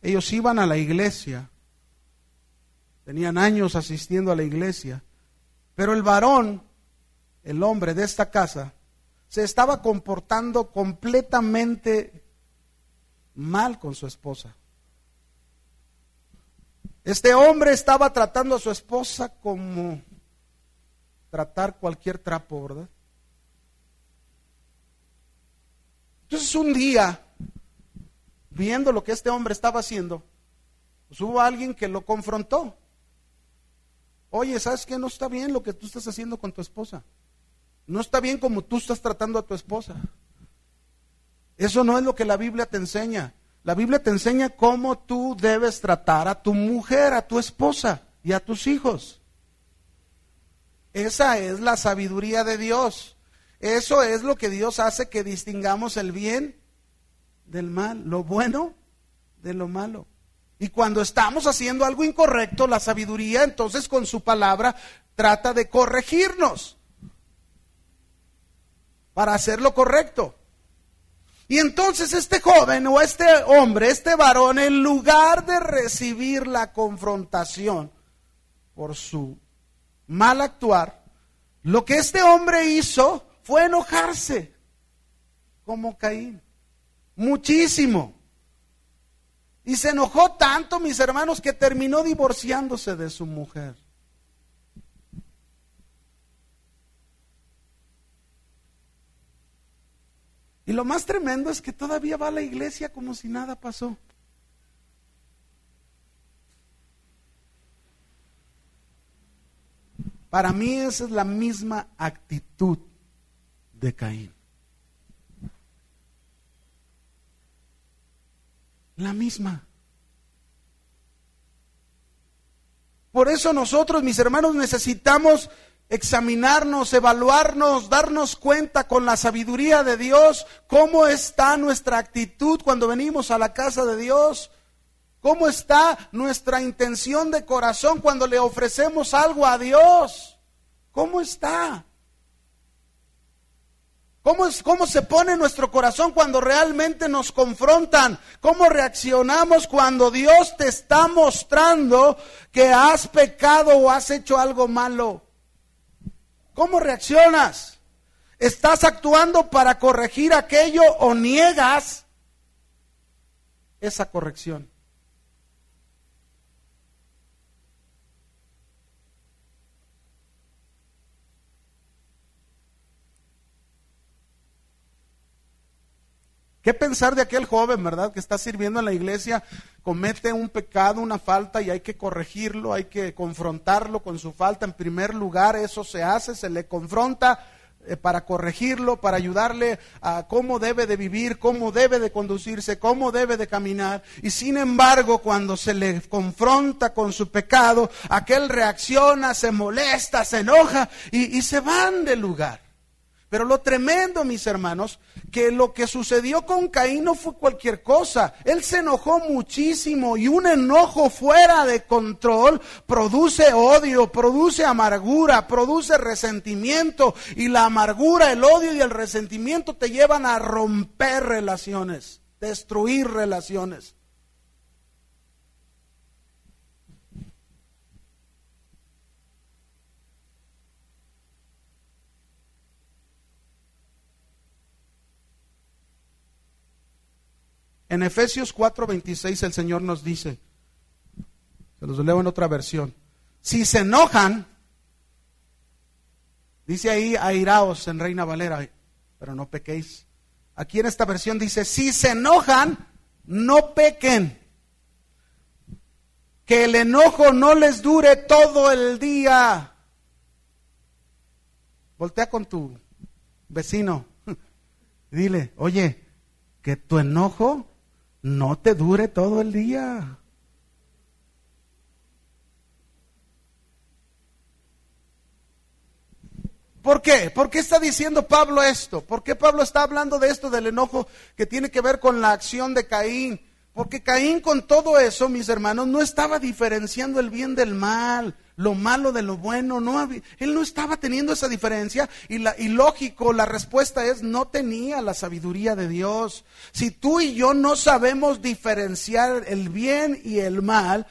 ellos iban a la iglesia, tenían años asistiendo a la iglesia, pero el varón, el hombre de esta casa, se estaba comportando completamente mal con su esposa. Este hombre estaba tratando a su esposa como tratar cualquier trapo, ¿verdad? Entonces un día viendo lo que este hombre estaba haciendo, pues hubo alguien que lo confrontó. Oye, ¿sabes qué? No está bien lo que tú estás haciendo con tu esposa. No está bien como tú estás tratando a tu esposa. Eso no es lo que la Biblia te enseña. La Biblia te enseña cómo tú debes tratar a tu mujer, a tu esposa y a tus hijos. Esa es la sabiduría de Dios. Eso es lo que Dios hace que distingamos el bien del mal, lo bueno de lo malo. Y cuando estamos haciendo algo incorrecto, la sabiduría entonces con su palabra trata de corregirnos para hacer lo correcto. Y entonces este joven o este hombre, este varón, en lugar de recibir la confrontación por su mal actuar, lo que este hombre hizo fue enojarse como Caín muchísimo. Y se enojó tanto, mis hermanos, que terminó divorciándose de su mujer. Y lo más tremendo es que todavía va a la iglesia como si nada pasó. Para mí esa es la misma actitud de Caín. La misma. Por eso nosotros, mis hermanos, necesitamos examinarnos, evaluarnos, darnos cuenta con la sabiduría de Dios cómo está nuestra actitud cuando venimos a la casa de Dios, cómo está nuestra intención de corazón cuando le ofrecemos algo a Dios, cómo está. ¿Cómo, es, ¿Cómo se pone nuestro corazón cuando realmente nos confrontan? ¿Cómo reaccionamos cuando Dios te está mostrando que has pecado o has hecho algo malo? ¿Cómo reaccionas? ¿Estás actuando para corregir aquello o niegas esa corrección? ¿Qué pensar de aquel joven, verdad, que está sirviendo en la iglesia, comete un pecado, una falta y hay que corregirlo, hay que confrontarlo con su falta? En primer lugar, eso se hace, se le confronta eh, para corregirlo, para ayudarle a cómo debe de vivir, cómo debe de conducirse, cómo debe de caminar. Y sin embargo, cuando se le confronta con su pecado, aquel reacciona, se molesta, se enoja y, y se van del lugar. Pero lo tremendo, mis hermanos, que lo que sucedió con Caín no fue cualquier cosa. Él se enojó muchísimo y un enojo fuera de control produce odio, produce amargura, produce resentimiento. Y la amargura, el odio y el resentimiento te llevan a romper relaciones, destruir relaciones. En Efesios 4:26 el Señor nos dice, se los leo en otra versión, si se enojan, dice ahí airaos en Reina Valera, pero no pequéis. Aquí en esta versión dice, si se enojan, no pequen. Que el enojo no les dure todo el día. Voltea con tu vecino. Dile, oye, que tu enojo no te dure todo el día. ¿Por qué? ¿Por qué está diciendo Pablo esto? ¿Por qué Pablo está hablando de esto del enojo que tiene que ver con la acción de Caín? Porque Caín con todo eso, mis hermanos, no estaba diferenciando el bien del mal lo malo de lo bueno. No él no estaba teniendo esa diferencia y, la, y lógico, la respuesta es no tenía la sabiduría de Dios. Si tú y yo no sabemos diferenciar el bien y el mal,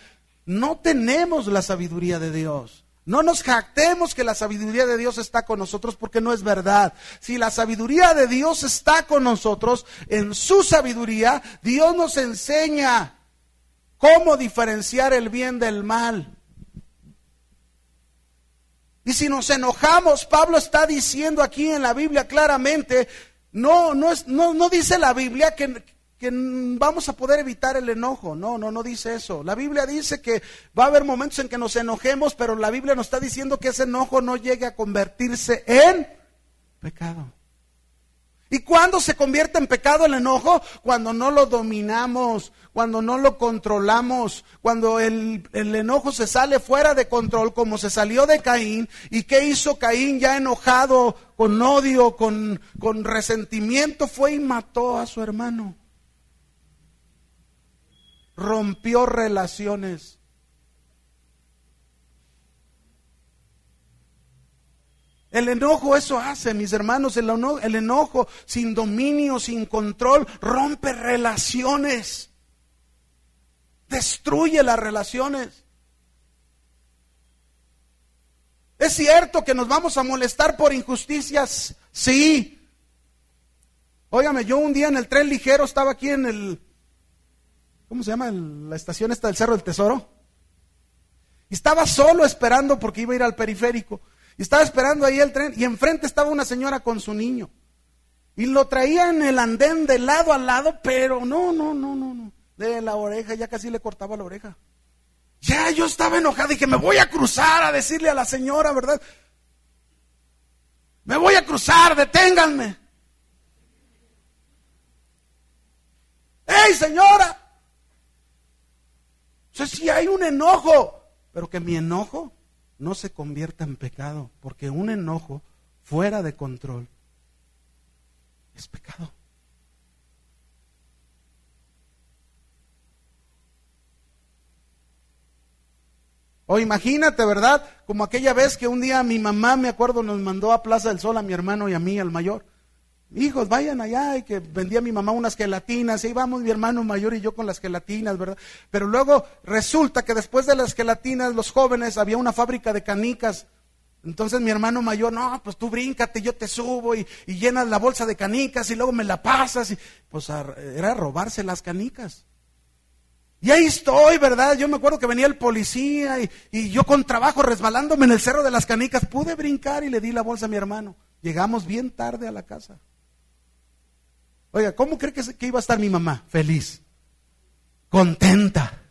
no tenemos la sabiduría de Dios. No nos jactemos que la sabiduría de Dios está con nosotros porque no es verdad. Si la sabiduría de Dios está con nosotros, en su sabiduría, Dios nos enseña cómo diferenciar el bien del mal. Y si nos enojamos, Pablo está diciendo aquí en la Biblia claramente, no, no, es, no, no dice la Biblia que, que vamos a poder evitar el enojo. No, no, no dice eso. La Biblia dice que va a haber momentos en que nos enojemos, pero la Biblia nos está diciendo que ese enojo no llegue a convertirse en pecado. ¿Y cuándo se convierte en pecado el enojo? Cuando no lo dominamos, cuando no lo controlamos, cuando el, enojo se sale fuera de control, como se salió de Caín. ¿Y qué hizo Caín ya enojado, con odio, con, con resentimiento? Fue y mató a su hermano. Rompió relaciones. El enojo eso hace, mis hermanos, el enojo, el enojo, sin dominio, sin control, rompe relaciones, destruye las relaciones. Es cierto que nos vamos a molestar por injusticias, sí. Óigame, yo un día en el tren ligero estaba aquí en el, ¿cómo se llama? la estación esta del Cerro del Tesoro. Y estaba solo esperando porque iba a ir al periférico. Y estaba esperando ahí el tren y enfrente estaba una señora con su niño. Y lo traía en el andén de lado a lado, pero no, no, no, no, no. De la oreja, ya casi le cortaba la oreja. Ya yo estaba enojado y que me voy a cruzar a decirle a la señora, ¿verdad? Me voy a cruzar, deténganme. ¡Ey, señora! Sea, si hay un enojo, pero que mi enojo no se convierta en pecado, porque un enojo fuera de control es pecado. O imagínate, ¿verdad? Como aquella vez que un día mi mamá, me acuerdo, nos mandó a Plaza del Sol a mi hermano y a mí, al mayor. Hijos, vayan allá y que vendía mi mamá unas gelatinas, y ahí vamos mi hermano mayor y yo con las gelatinas, ¿verdad? Pero luego resulta que después de las gelatinas, los jóvenes, había una fábrica de canicas. Entonces mi hermano mayor, no, pues tú bríncate, yo te subo y, llenas la bolsa de canicas y luego me la pasas. Y, pues era robarse las canicas. Y ahí estoy, ¿verdad? Yo me acuerdo que venía el policía y, y, yo con trabajo resbalándome en el cerro de las canicas pude brincar y le di la bolsa a mi hermano. Llegamos bien tarde a la casa. Oiga, ¿cómo cree que, iba a estar mi mamá? Feliz, contenta.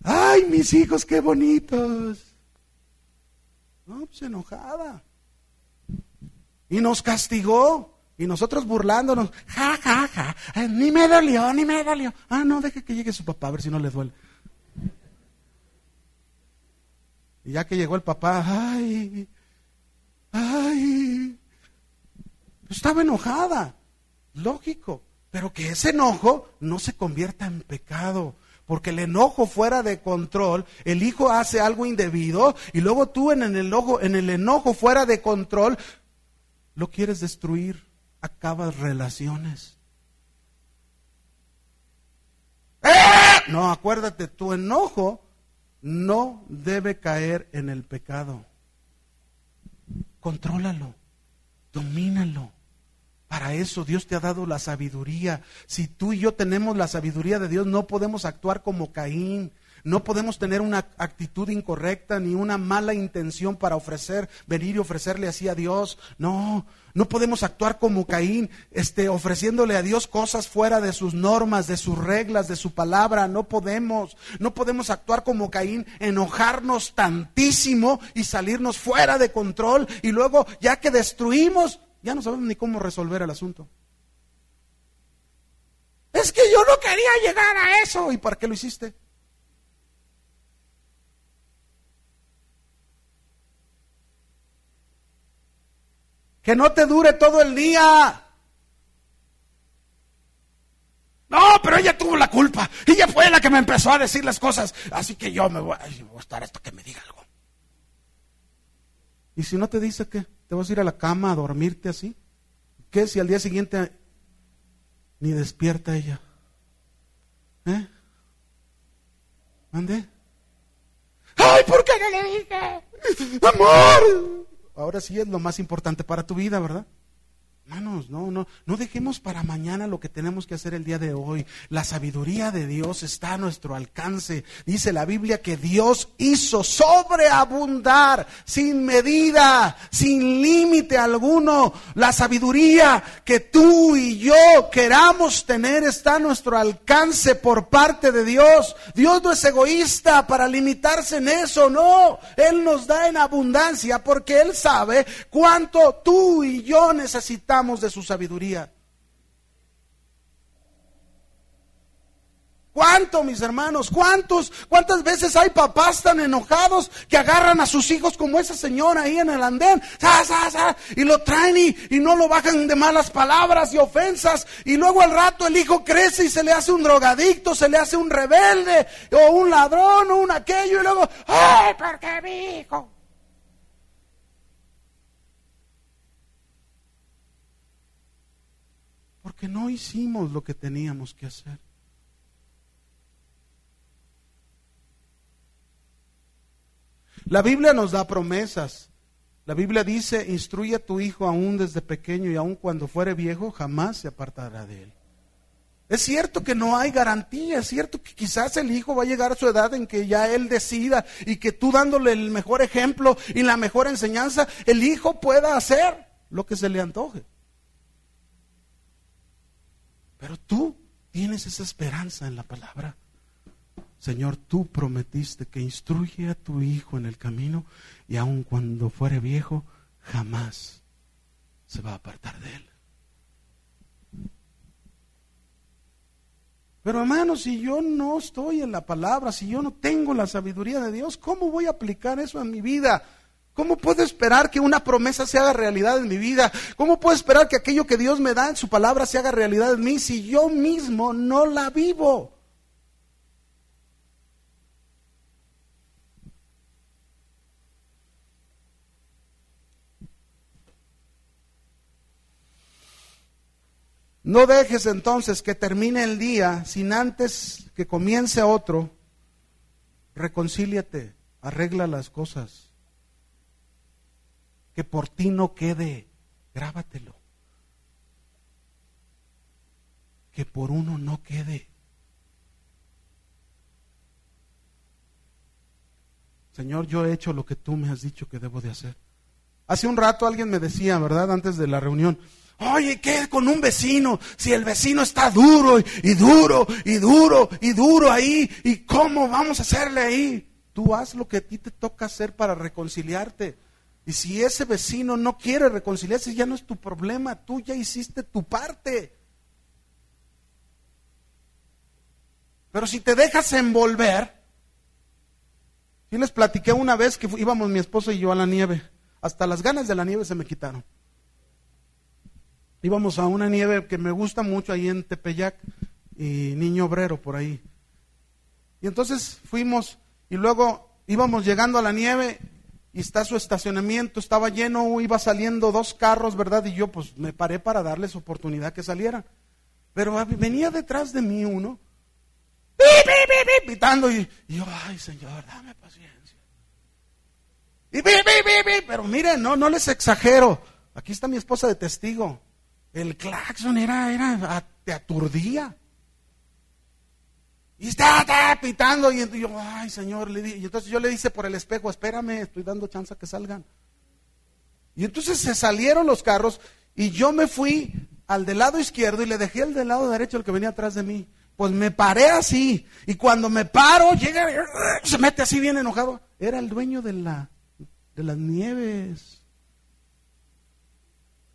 Ay, mis hijos, qué bonitos. No, pues enojada. Y nos castigó. Y nosotros burlándonos. Ja, ja, ja. ni me dolió, ni me dolió. Ah, no, deje que llegue su papá a ver si no le duele. Y ya que llegó el papá, ay, ay, estaba enojada. Lógico, pero que ese enojo no se convierta en pecado. Porque el enojo fuera de control, el hijo hace algo indebido y luego tú en el enojo, en el enojo fuera de control, lo quieres destruir, acabas relaciones. ¡Eh! No, acuérdate, tu enojo no debe caer en el pecado. Contrólalo, domínalo. Para eso Dios te ha dado la sabiduría. Si tú y yo tenemos la sabiduría de Dios, no podemos actuar como Caín. No podemos tener una actitud incorrecta ni una mala intención para ofrecer, venir y ofrecerle así a Dios. No, no podemos actuar como Caín, este, ofreciéndole a Dios cosas fuera de sus normas, de sus reglas, de su palabra. No podemos. No podemos actuar como Caín, enojarnos tantísimo y salirnos fuera de control y luego, ya que destruimos, ya no sabemos ni cómo resolver el asunto. Es que yo no quería llegar a eso. ¿Y para qué lo hiciste? Que no te dure todo el día. No, pero ella tuvo la culpa. Ella fue la que me empezó a decir las cosas. Así que yo me voy, a estar hasta que me diga algo. ¿Y si no te dice qué? ¿Te vas a ir a la cama a dormirte así? ¿Qué si al día siguiente ni despierta ella? ¿Eh? ¿Mande? ¡Ay, por qué no le dije! ¡Amor! Ahora sí es lo más importante para tu vida, ¿verdad? Hermanos, no, no, no dejemos para mañana lo que tenemos que hacer el día de hoy. La sabiduría de Dios está a nuestro alcance. Dice la Biblia que Dios hizo sobreabundar sin medida, sin límite alguno. La sabiduría que tú y yo queramos tener está a nuestro alcance por parte de Dios. Dios no es egoísta para limitarse en eso, no. Él nos da en abundancia porque Él sabe cuánto tú y yo necesitamos de su sabiduría. ¿Cuánto, mis hermanos? ¿Cuántos? ¿Cuántas veces hay papás tan enojados que agarran a sus hijos como esa señora ahí en el andén? y lo traen y, y, no lo bajan de malas palabras y ofensas. Y luego al rato el hijo crece y se le hace un drogadicto, se le hace un rebelde, o un ladrón, o un aquello. Y luego, ¡ay, porque mi hijo! Porque no hicimos lo que teníamos que hacer. La Biblia nos da promesas. La Biblia dice, instruye a tu hijo aún desde pequeño y aún cuando fuere viejo jamás se apartará de él. Es cierto que no hay garantía, es cierto que quizás el hijo va a llegar a su edad en que ya él decida y que tú dándole el mejor ejemplo y la mejor enseñanza, el hijo pueda hacer lo que se le antoje. Pero tú tienes esa esperanza en la palabra. Señor, tú prometiste que instruye a tu hijo en el camino y aun cuando fuere viejo, jamás se va a apartar de él. Pero hermano, si yo no estoy en la palabra, si yo no tengo la sabiduría de Dios, ¿cómo voy a aplicar eso en mi vida? ¿Cómo puedo esperar que una promesa se haga realidad en mi vida? ¿Cómo puedo esperar que aquello que Dios me da en su palabra se haga realidad en mí si yo mismo no la vivo? No dejes entonces que termine el día sin antes que comience otro. Reconcíliate, arregla las cosas. Que por ti no quede, grábatelo. Que por uno no quede. Señor, yo he hecho lo que tú me has dicho que debo de hacer. Hace un rato alguien me decía, ¿verdad? Antes de la reunión, oye, ¿qué con un vecino? Si el vecino está duro y, duro y duro y duro ahí, ¿y cómo vamos a hacerle ahí? Tú haz lo que a ti te toca hacer para reconciliarte. Y si ese vecino no quiere reconciliarse, ya no es tu problema, tú ya hiciste tu parte. Pero si te dejas envolver, y les platiqué una vez que íbamos mi esposo y yo a la nieve. Hasta las ganas de la nieve se me quitaron. Íbamos a una nieve que me gusta mucho ahí en Tepeyac y Niño Obrero por ahí. Y entonces fuimos y luego íbamos llegando a la nieve y está su estacionamiento, estaba lleno, iba saliendo dos carros, ¿verdad? Y yo pues me paré para darles oportunidad que salieran. Pero venía detrás de mí uno pitando y, yo, ay Señor, dame paciencia. Y pero miren, no, no les exagero. Aquí está mi esposa de testigo. El claxon era, era, te aturdía. Y está, pitando y yo, ay Señor, le y entonces yo le dice por el espejo, espérame, estoy dando chance a que salgan. Y entonces se salieron los carros y yo me fui al del lado izquierdo y le dejé el del lado derecho, el que venía atrás de mí. Pues me paré así. Y cuando me paro, llega, se mete así bien enojado. Era el dueño de, la, de las nieves.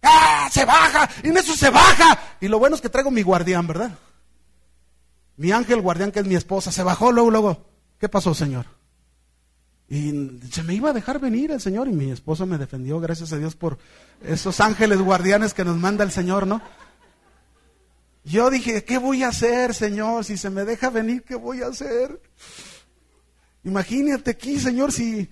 ¡Ah! Se baja. Y en eso se baja. Y lo bueno es que traigo mi guardián, ¿verdad? Mi ángel guardián, que es mi esposa, se bajó luego, luego. ¿Qué pasó, señor? Y se me iba a dejar venir el Señor y mi esposa me defendió, gracias a Dios por esos ángeles guardianes que nos manda el Señor, ¿no? Yo dije, ¿qué voy a hacer, Señor? Si se me deja venir, ¿qué voy a hacer? Imagínate aquí, Señor, si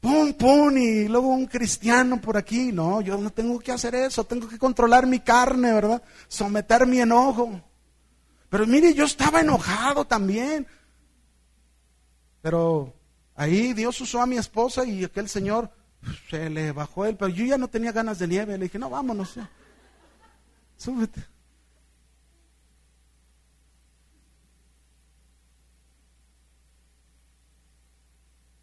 pum, pum, y luego un cristiano por aquí. No, yo no tengo que hacer eso, tengo que controlar mi carne, ¿verdad? Someter mi enojo. Pero mire, yo estaba enojado también. Pero ahí Dios usó a mi esposa y aquel señor se le bajó él, pero yo ya no tenía ganas de nieve. Le dije, no, vámonos. Súbete.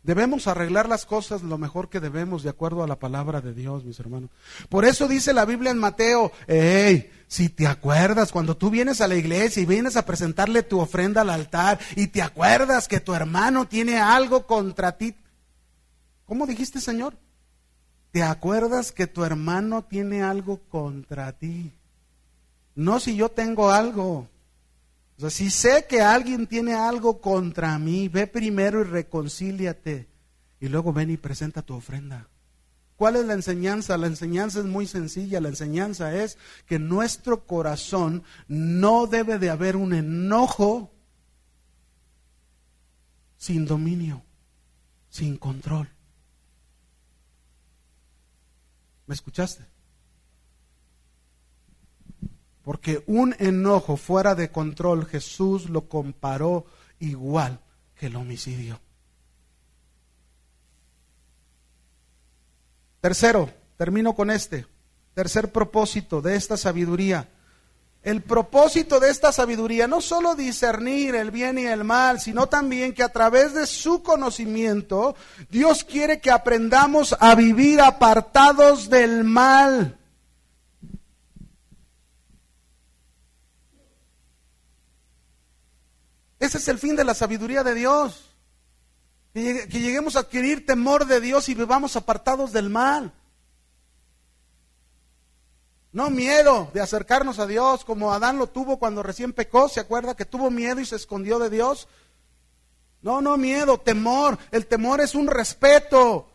Debemos arreglar las cosas lo mejor que debemos de acuerdo a la palabra de Dios, mis hermanos. Por eso dice la Biblia en Mateo, hey, si te acuerdas, cuando tú vienes a la iglesia y vienes a presentarle tu ofrenda al altar y te acuerdas que tu hermano tiene algo contra ti, ¿cómo dijiste, Señor? ¿Te acuerdas que tu hermano tiene algo contra ti? No si yo tengo algo. O sea, si sé que alguien tiene algo contra mí, ve primero y reconcíliate. Y luego ven y presenta tu ofrenda. ¿Cuál es la enseñanza? La enseñanza es muy sencilla. La enseñanza es que nuestro corazón no debe de haber un enojo sin dominio, sin control. ¿Me escuchaste? Porque un enojo fuera de control Jesús lo comparó igual que el homicidio. Tercero, termino con este. Tercer propósito de esta sabiduría. El propósito de esta sabiduría no solo discernir el bien y el mal, sino también que a través de su conocimiento Dios quiere que aprendamos a vivir apartados del mal. Ese es el fin de la sabiduría de Dios. Que, lleguemos a adquirir temor de Dios y vivamos apartados del mal. No miedo de acercarnos a Dios como Adán lo tuvo cuando recién pecó. ¿Se acuerda que tuvo miedo y se escondió de Dios? No, no miedo, temor. El temor es un respeto.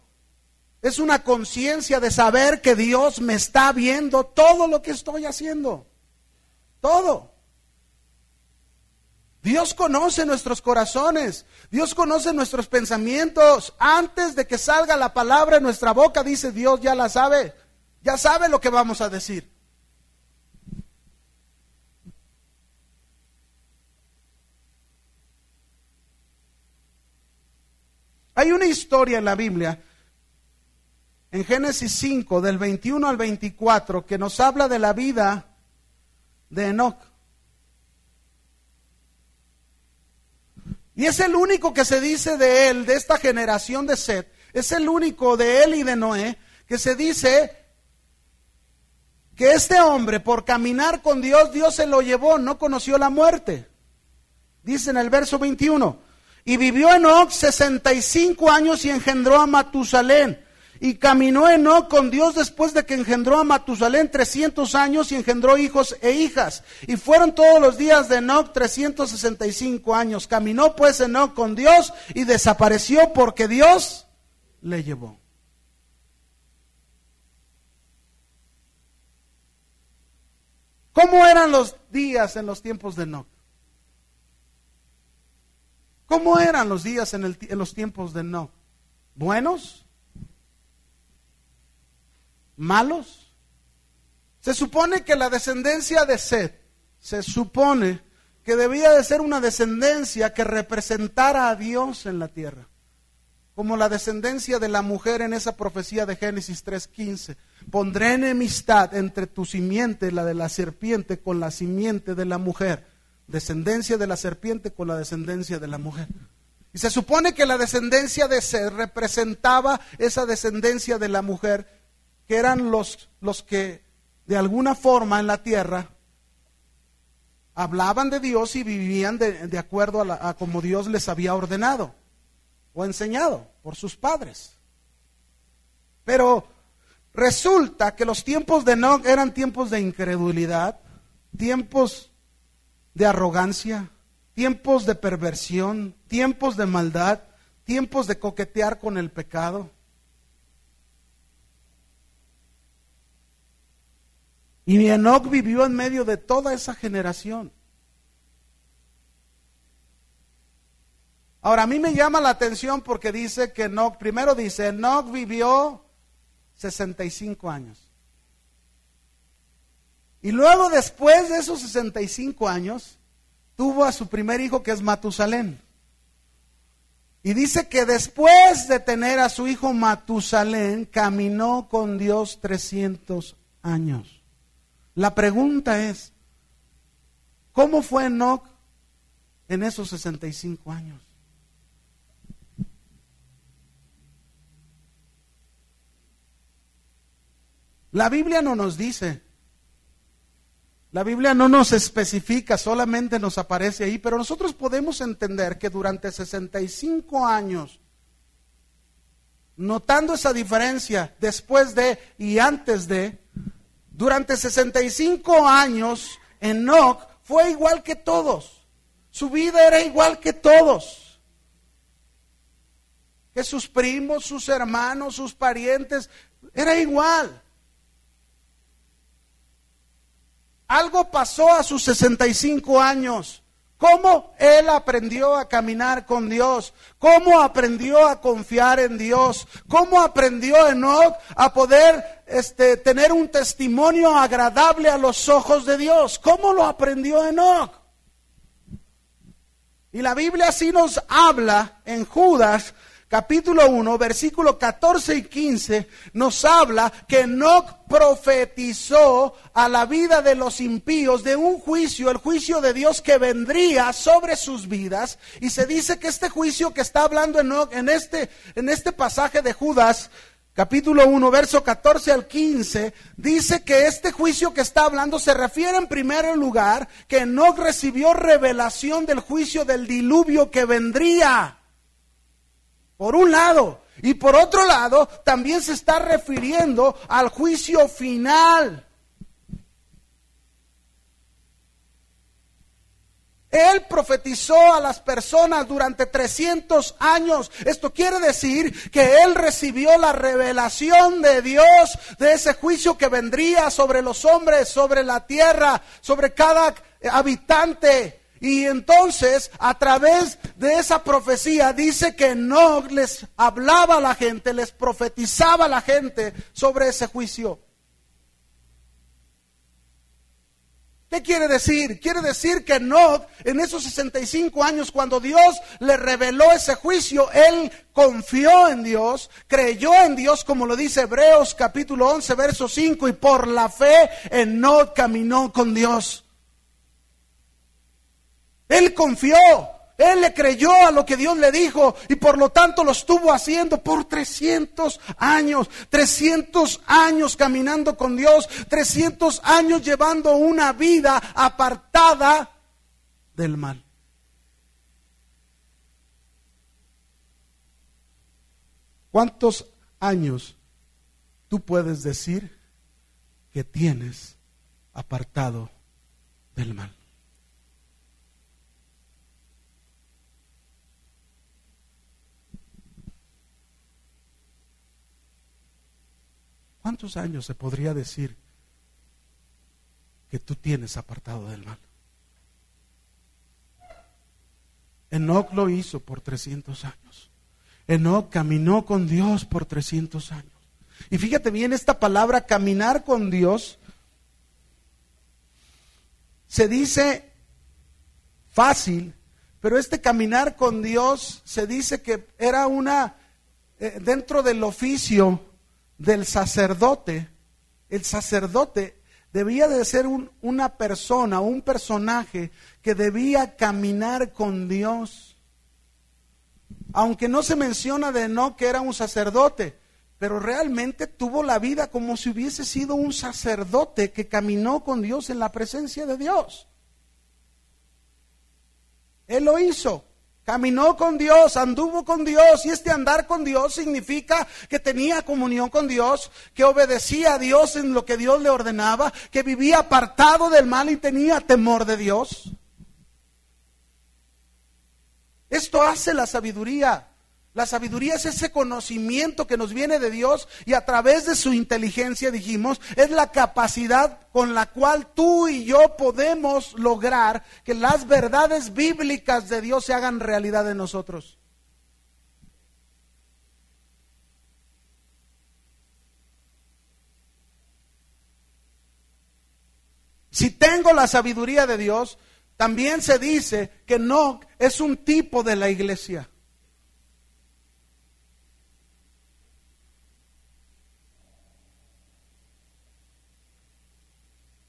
Es una conciencia de saber que Dios me está viendo todo lo que estoy haciendo. Todo. Dios conoce nuestros corazones, Dios conoce nuestros pensamientos. Antes de que salga la palabra en nuestra boca, dice Dios, ya la sabe, ya sabe lo que vamos a decir. Hay una historia en la Biblia, en Génesis 5, del 21 al 24, que nos habla de la vida de Enoch. Y es el único que se dice de él, de esta generación de Seth, es el único de él y de Noé, que se dice que este hombre, por caminar con Dios, Dios se lo llevó, no conoció la muerte. Dice en el verso 21, y vivió Enoch 65 años y engendró a Matusalén. Y caminó Enoch con Dios después de que engendró a Matusalén 300 años y engendró hijos e hijas. Y fueron todos los días de Enoch 365 años. Caminó pues Enoch con Dios y desapareció porque Dios le llevó. ¿Cómo eran los días en los tiempos de Enoch? ¿Cómo eran los días en, los tiempos de Enoch? ¿Buenos? ¿Malos? Se supone que la descendencia de Seth, se supone que debía de ser una descendencia que representara a Dios en la tierra como la descendencia de la mujer en esa profecía de Génesis 3.15. Pondré enemistad entre tu simiente, la de la serpiente, con la simiente de la mujer. Descendencia de la serpiente con la descendencia de la mujer. Y se supone que la descendencia de Ser representaba esa descendencia de la mujer, que eran los, los que de alguna forma en la tierra hablaban de Dios y vivían de, acuerdo a como Dios les había ordenado o enseñado por sus padres. Pero resulta que los tiempos de Enoch eran tiempos de incredulidad, tiempos de arrogancia, tiempos de perversión, tiempos de maldad, tiempos de coquetear con el pecado. Y Enoch vivió en medio de toda esa generación. Ahora, a mí me llama la atención porque dice que Enoch, primero dice, Enoch vivió 65 años. Y luego, después de esos 65 años, tuvo a su primer hijo que es Matusalén. Y dice que después de tener a su hijo Matusalén, caminó con Dios 300 años. La pregunta es, ¿cómo fue Enoch en esos 65 años? La Biblia no nos dice. La Biblia no nos especifica, solamente nos aparece ahí, pero nosotros podemos entender que durante 65 años, notando esa diferencia después de y antes de, durante 65 años, Enoch fue igual que todos. Su vida era igual que todos. Que sus primos, sus hermanos, sus parientes, era igual. Algo pasó a sus 65 años. ¿Cómo él aprendió a caminar con Dios? ¿Cómo aprendió a confiar en Dios? ¿Cómo aprendió Enoch a poder este, tener un testimonio agradable a los ojos de Dios? ¿Cómo lo aprendió Enoch? Y la Biblia así nos habla en Judas capítulo 1, versículo 14 y 15, nos habla que Enoch profetizó a la vida de los impíos de un juicio, el juicio de Dios que vendría sobre sus vidas. Y se dice que este juicio que está hablando en este, en este pasaje de Judas, capítulo 1, verso 14 al 15, dice que este juicio que está hablando se refiere en primer lugar que Enoch recibió revelación del juicio del diluvio que vendría. Por un lado. Y por otro lado, también se está refiriendo al juicio final. Él profetizó a las personas durante 300 años. Esto quiere decir que Él recibió la revelación de Dios de ese juicio que vendría sobre los hombres, sobre la tierra, sobre cada habitante. Y entonces, a través de esa profecía, dice que no les hablaba a la gente, les profetizaba a la gente sobre ese juicio. ¿Qué quiere decir? Quiere decir que no, en esos 65 años, cuando Dios le reveló ese juicio, él confió en Dios, creyó en Dios, como lo dice Hebreos capítulo 11, verso 5, y por la fe en no caminó con Dios. Él confió, él le creyó a lo que Dios le dijo y por lo tanto lo estuvo haciendo por 300 años, 300 años caminando con Dios, 300 años llevando una vida apartada del mal. ¿Cuántos años tú puedes decir que tienes apartado del mal? ¿Cuántos años se podría decir que tú tienes apartado del mal? Enoch lo hizo por 300 años. Enoch caminó con Dios por 300 años. Y fíjate bien, esta palabra caminar con Dios se dice fácil, pero este caminar con Dios se dice que era una, eh, dentro del oficio, del sacerdote, el sacerdote debía de ser una persona, un personaje que debía caminar con Dios. Aunque no se menciona de no que era un sacerdote, pero realmente tuvo la vida como si hubiese sido un sacerdote que caminó con Dios en la presencia de Dios. Él lo hizo. Caminó con Dios, anduvo con Dios y este andar con Dios significa que tenía comunión con Dios, que obedecía a Dios en lo que Dios le ordenaba, que vivía apartado del mal y tenía temor de Dios. Esto hace la sabiduría. La sabiduría es ese conocimiento que nos viene de Dios y a través de su inteligencia, dijimos, es la capacidad con la cual tú y yo podemos lograr que las verdades bíblicas de Dios se hagan realidad en nosotros. Si tengo la sabiduría de Dios, también se dice que no es un tipo de la iglesia.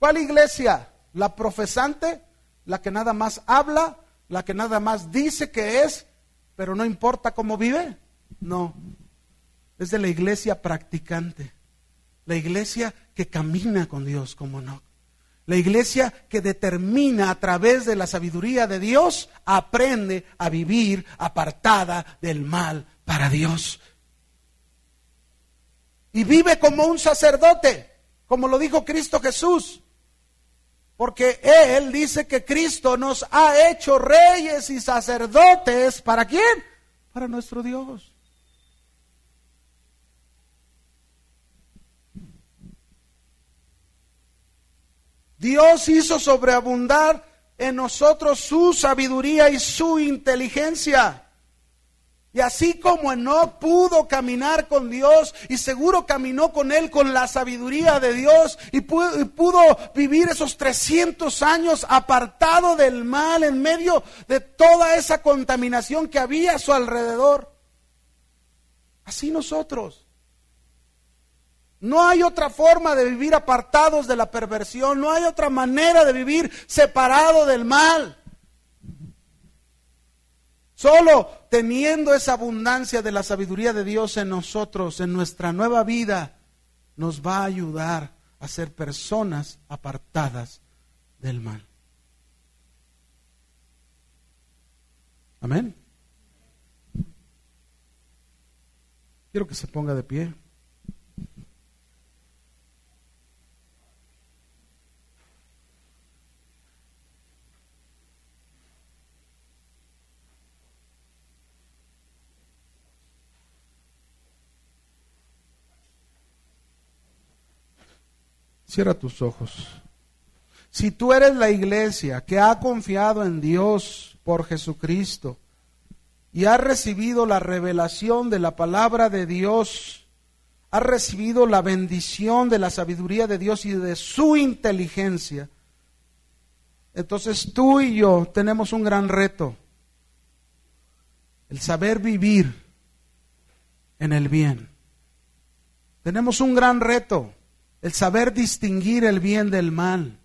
¿Cuál iglesia? ¿La profesante? ¿La que nada más habla? ¿La que nada más dice que es, pero no importa cómo vive? No. Es de la iglesia practicante. La iglesia que camina con Dios, como no. La iglesia que determina a través de la sabiduría de Dios, aprende a vivir apartada del mal para Dios. Y vive como un sacerdote, como lo dijo Cristo Jesús. Porque Él dice que Cristo nos ha hecho reyes y sacerdotes. ¿Para quién? Para nuestro Dios. Dios hizo sobreabundar en nosotros su sabiduría y su inteligencia. Y así como no pudo caminar con Dios y seguro caminó con Él con la sabiduría de Dios y pudo, vivir esos 300 años apartado del mal en medio de toda esa contaminación que había a su alrededor. Así nosotros. No hay otra forma de vivir apartados de la perversión, no hay otra manera de vivir separado del mal. Solo teniendo esa abundancia de la sabiduría de Dios en nosotros, en nuestra nueva vida, nos va a ayudar a ser personas apartadas del mal. Amén. Quiero que se ponga de pie. Cierra tus ojos. Si tú eres la iglesia que ha confiado en Dios por Jesucristo y ha recibido la revelación de la palabra de Dios, ha recibido la bendición de la sabiduría de Dios y de su inteligencia, Entonces tú y yo tenemos un gran reto, el saber vivir en el bien. Tenemos un gran reto, el saber distinguir el bien del mal.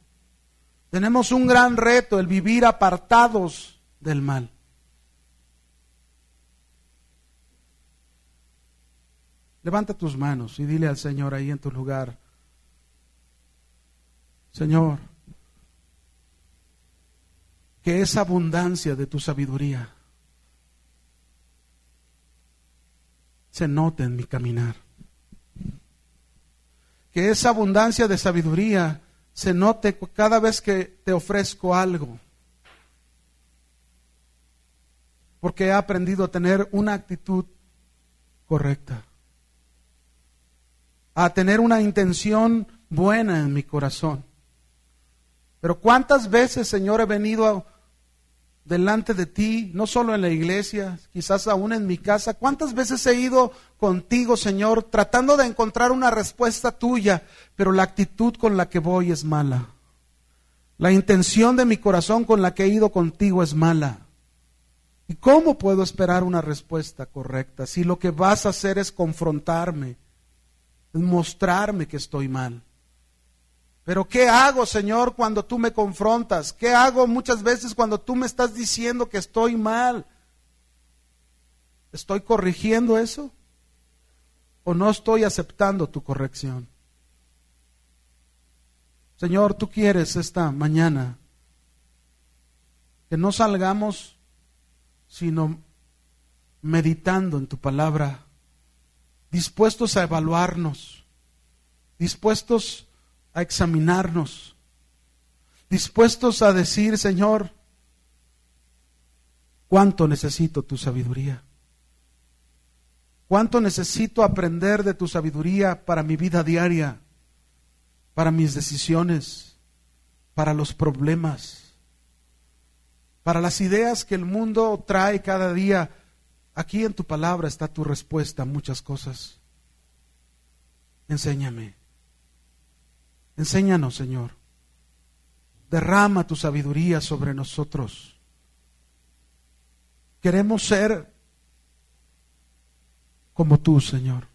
Tenemos un gran reto, el vivir apartados del mal. Levanta tus manos y dile al Señor ahí en tu lugar, Señor, que esa abundancia de tu sabiduría se note en mi caminar. Que esa abundancia de sabiduría se note cada vez que te ofrezco algo. Porque he aprendido a tener una actitud correcta a tener una intención buena en mi corazón. Pero cuántas veces, Señor, he venido delante de ti, no solo en la iglesia, quizás aún en mi casa, cuántas veces he ido contigo, Señor, tratando de encontrar una respuesta tuya, pero la actitud con la que voy es mala. La intención de mi corazón con la que he ido contigo es mala. ¿Y cómo puedo esperar una respuesta correcta si lo que vas a hacer es confrontarme? mostrarme que estoy mal. Pero ¿qué hago, Señor, cuando tú me confrontas? ¿Qué hago muchas veces cuando tú me estás diciendo que estoy mal? ¿Estoy corrigiendo eso? ¿O no estoy aceptando tu corrección? Señor, tú quieres esta mañana que no salgamos sino meditando en tu palabra dispuestos a evaluarnos, dispuestos a examinarnos, dispuestos a decir, Señor, cuánto necesito tu sabiduría, cuánto necesito aprender de tu sabiduría para mi vida diaria, para mis decisiones, para los problemas, para las ideas que el mundo trae cada día Aquí en tu palabra está tu respuesta a muchas cosas. Enséñame. Enséñanos, Señor. Derrama tu sabiduría sobre nosotros. Queremos ser como tú, Señor.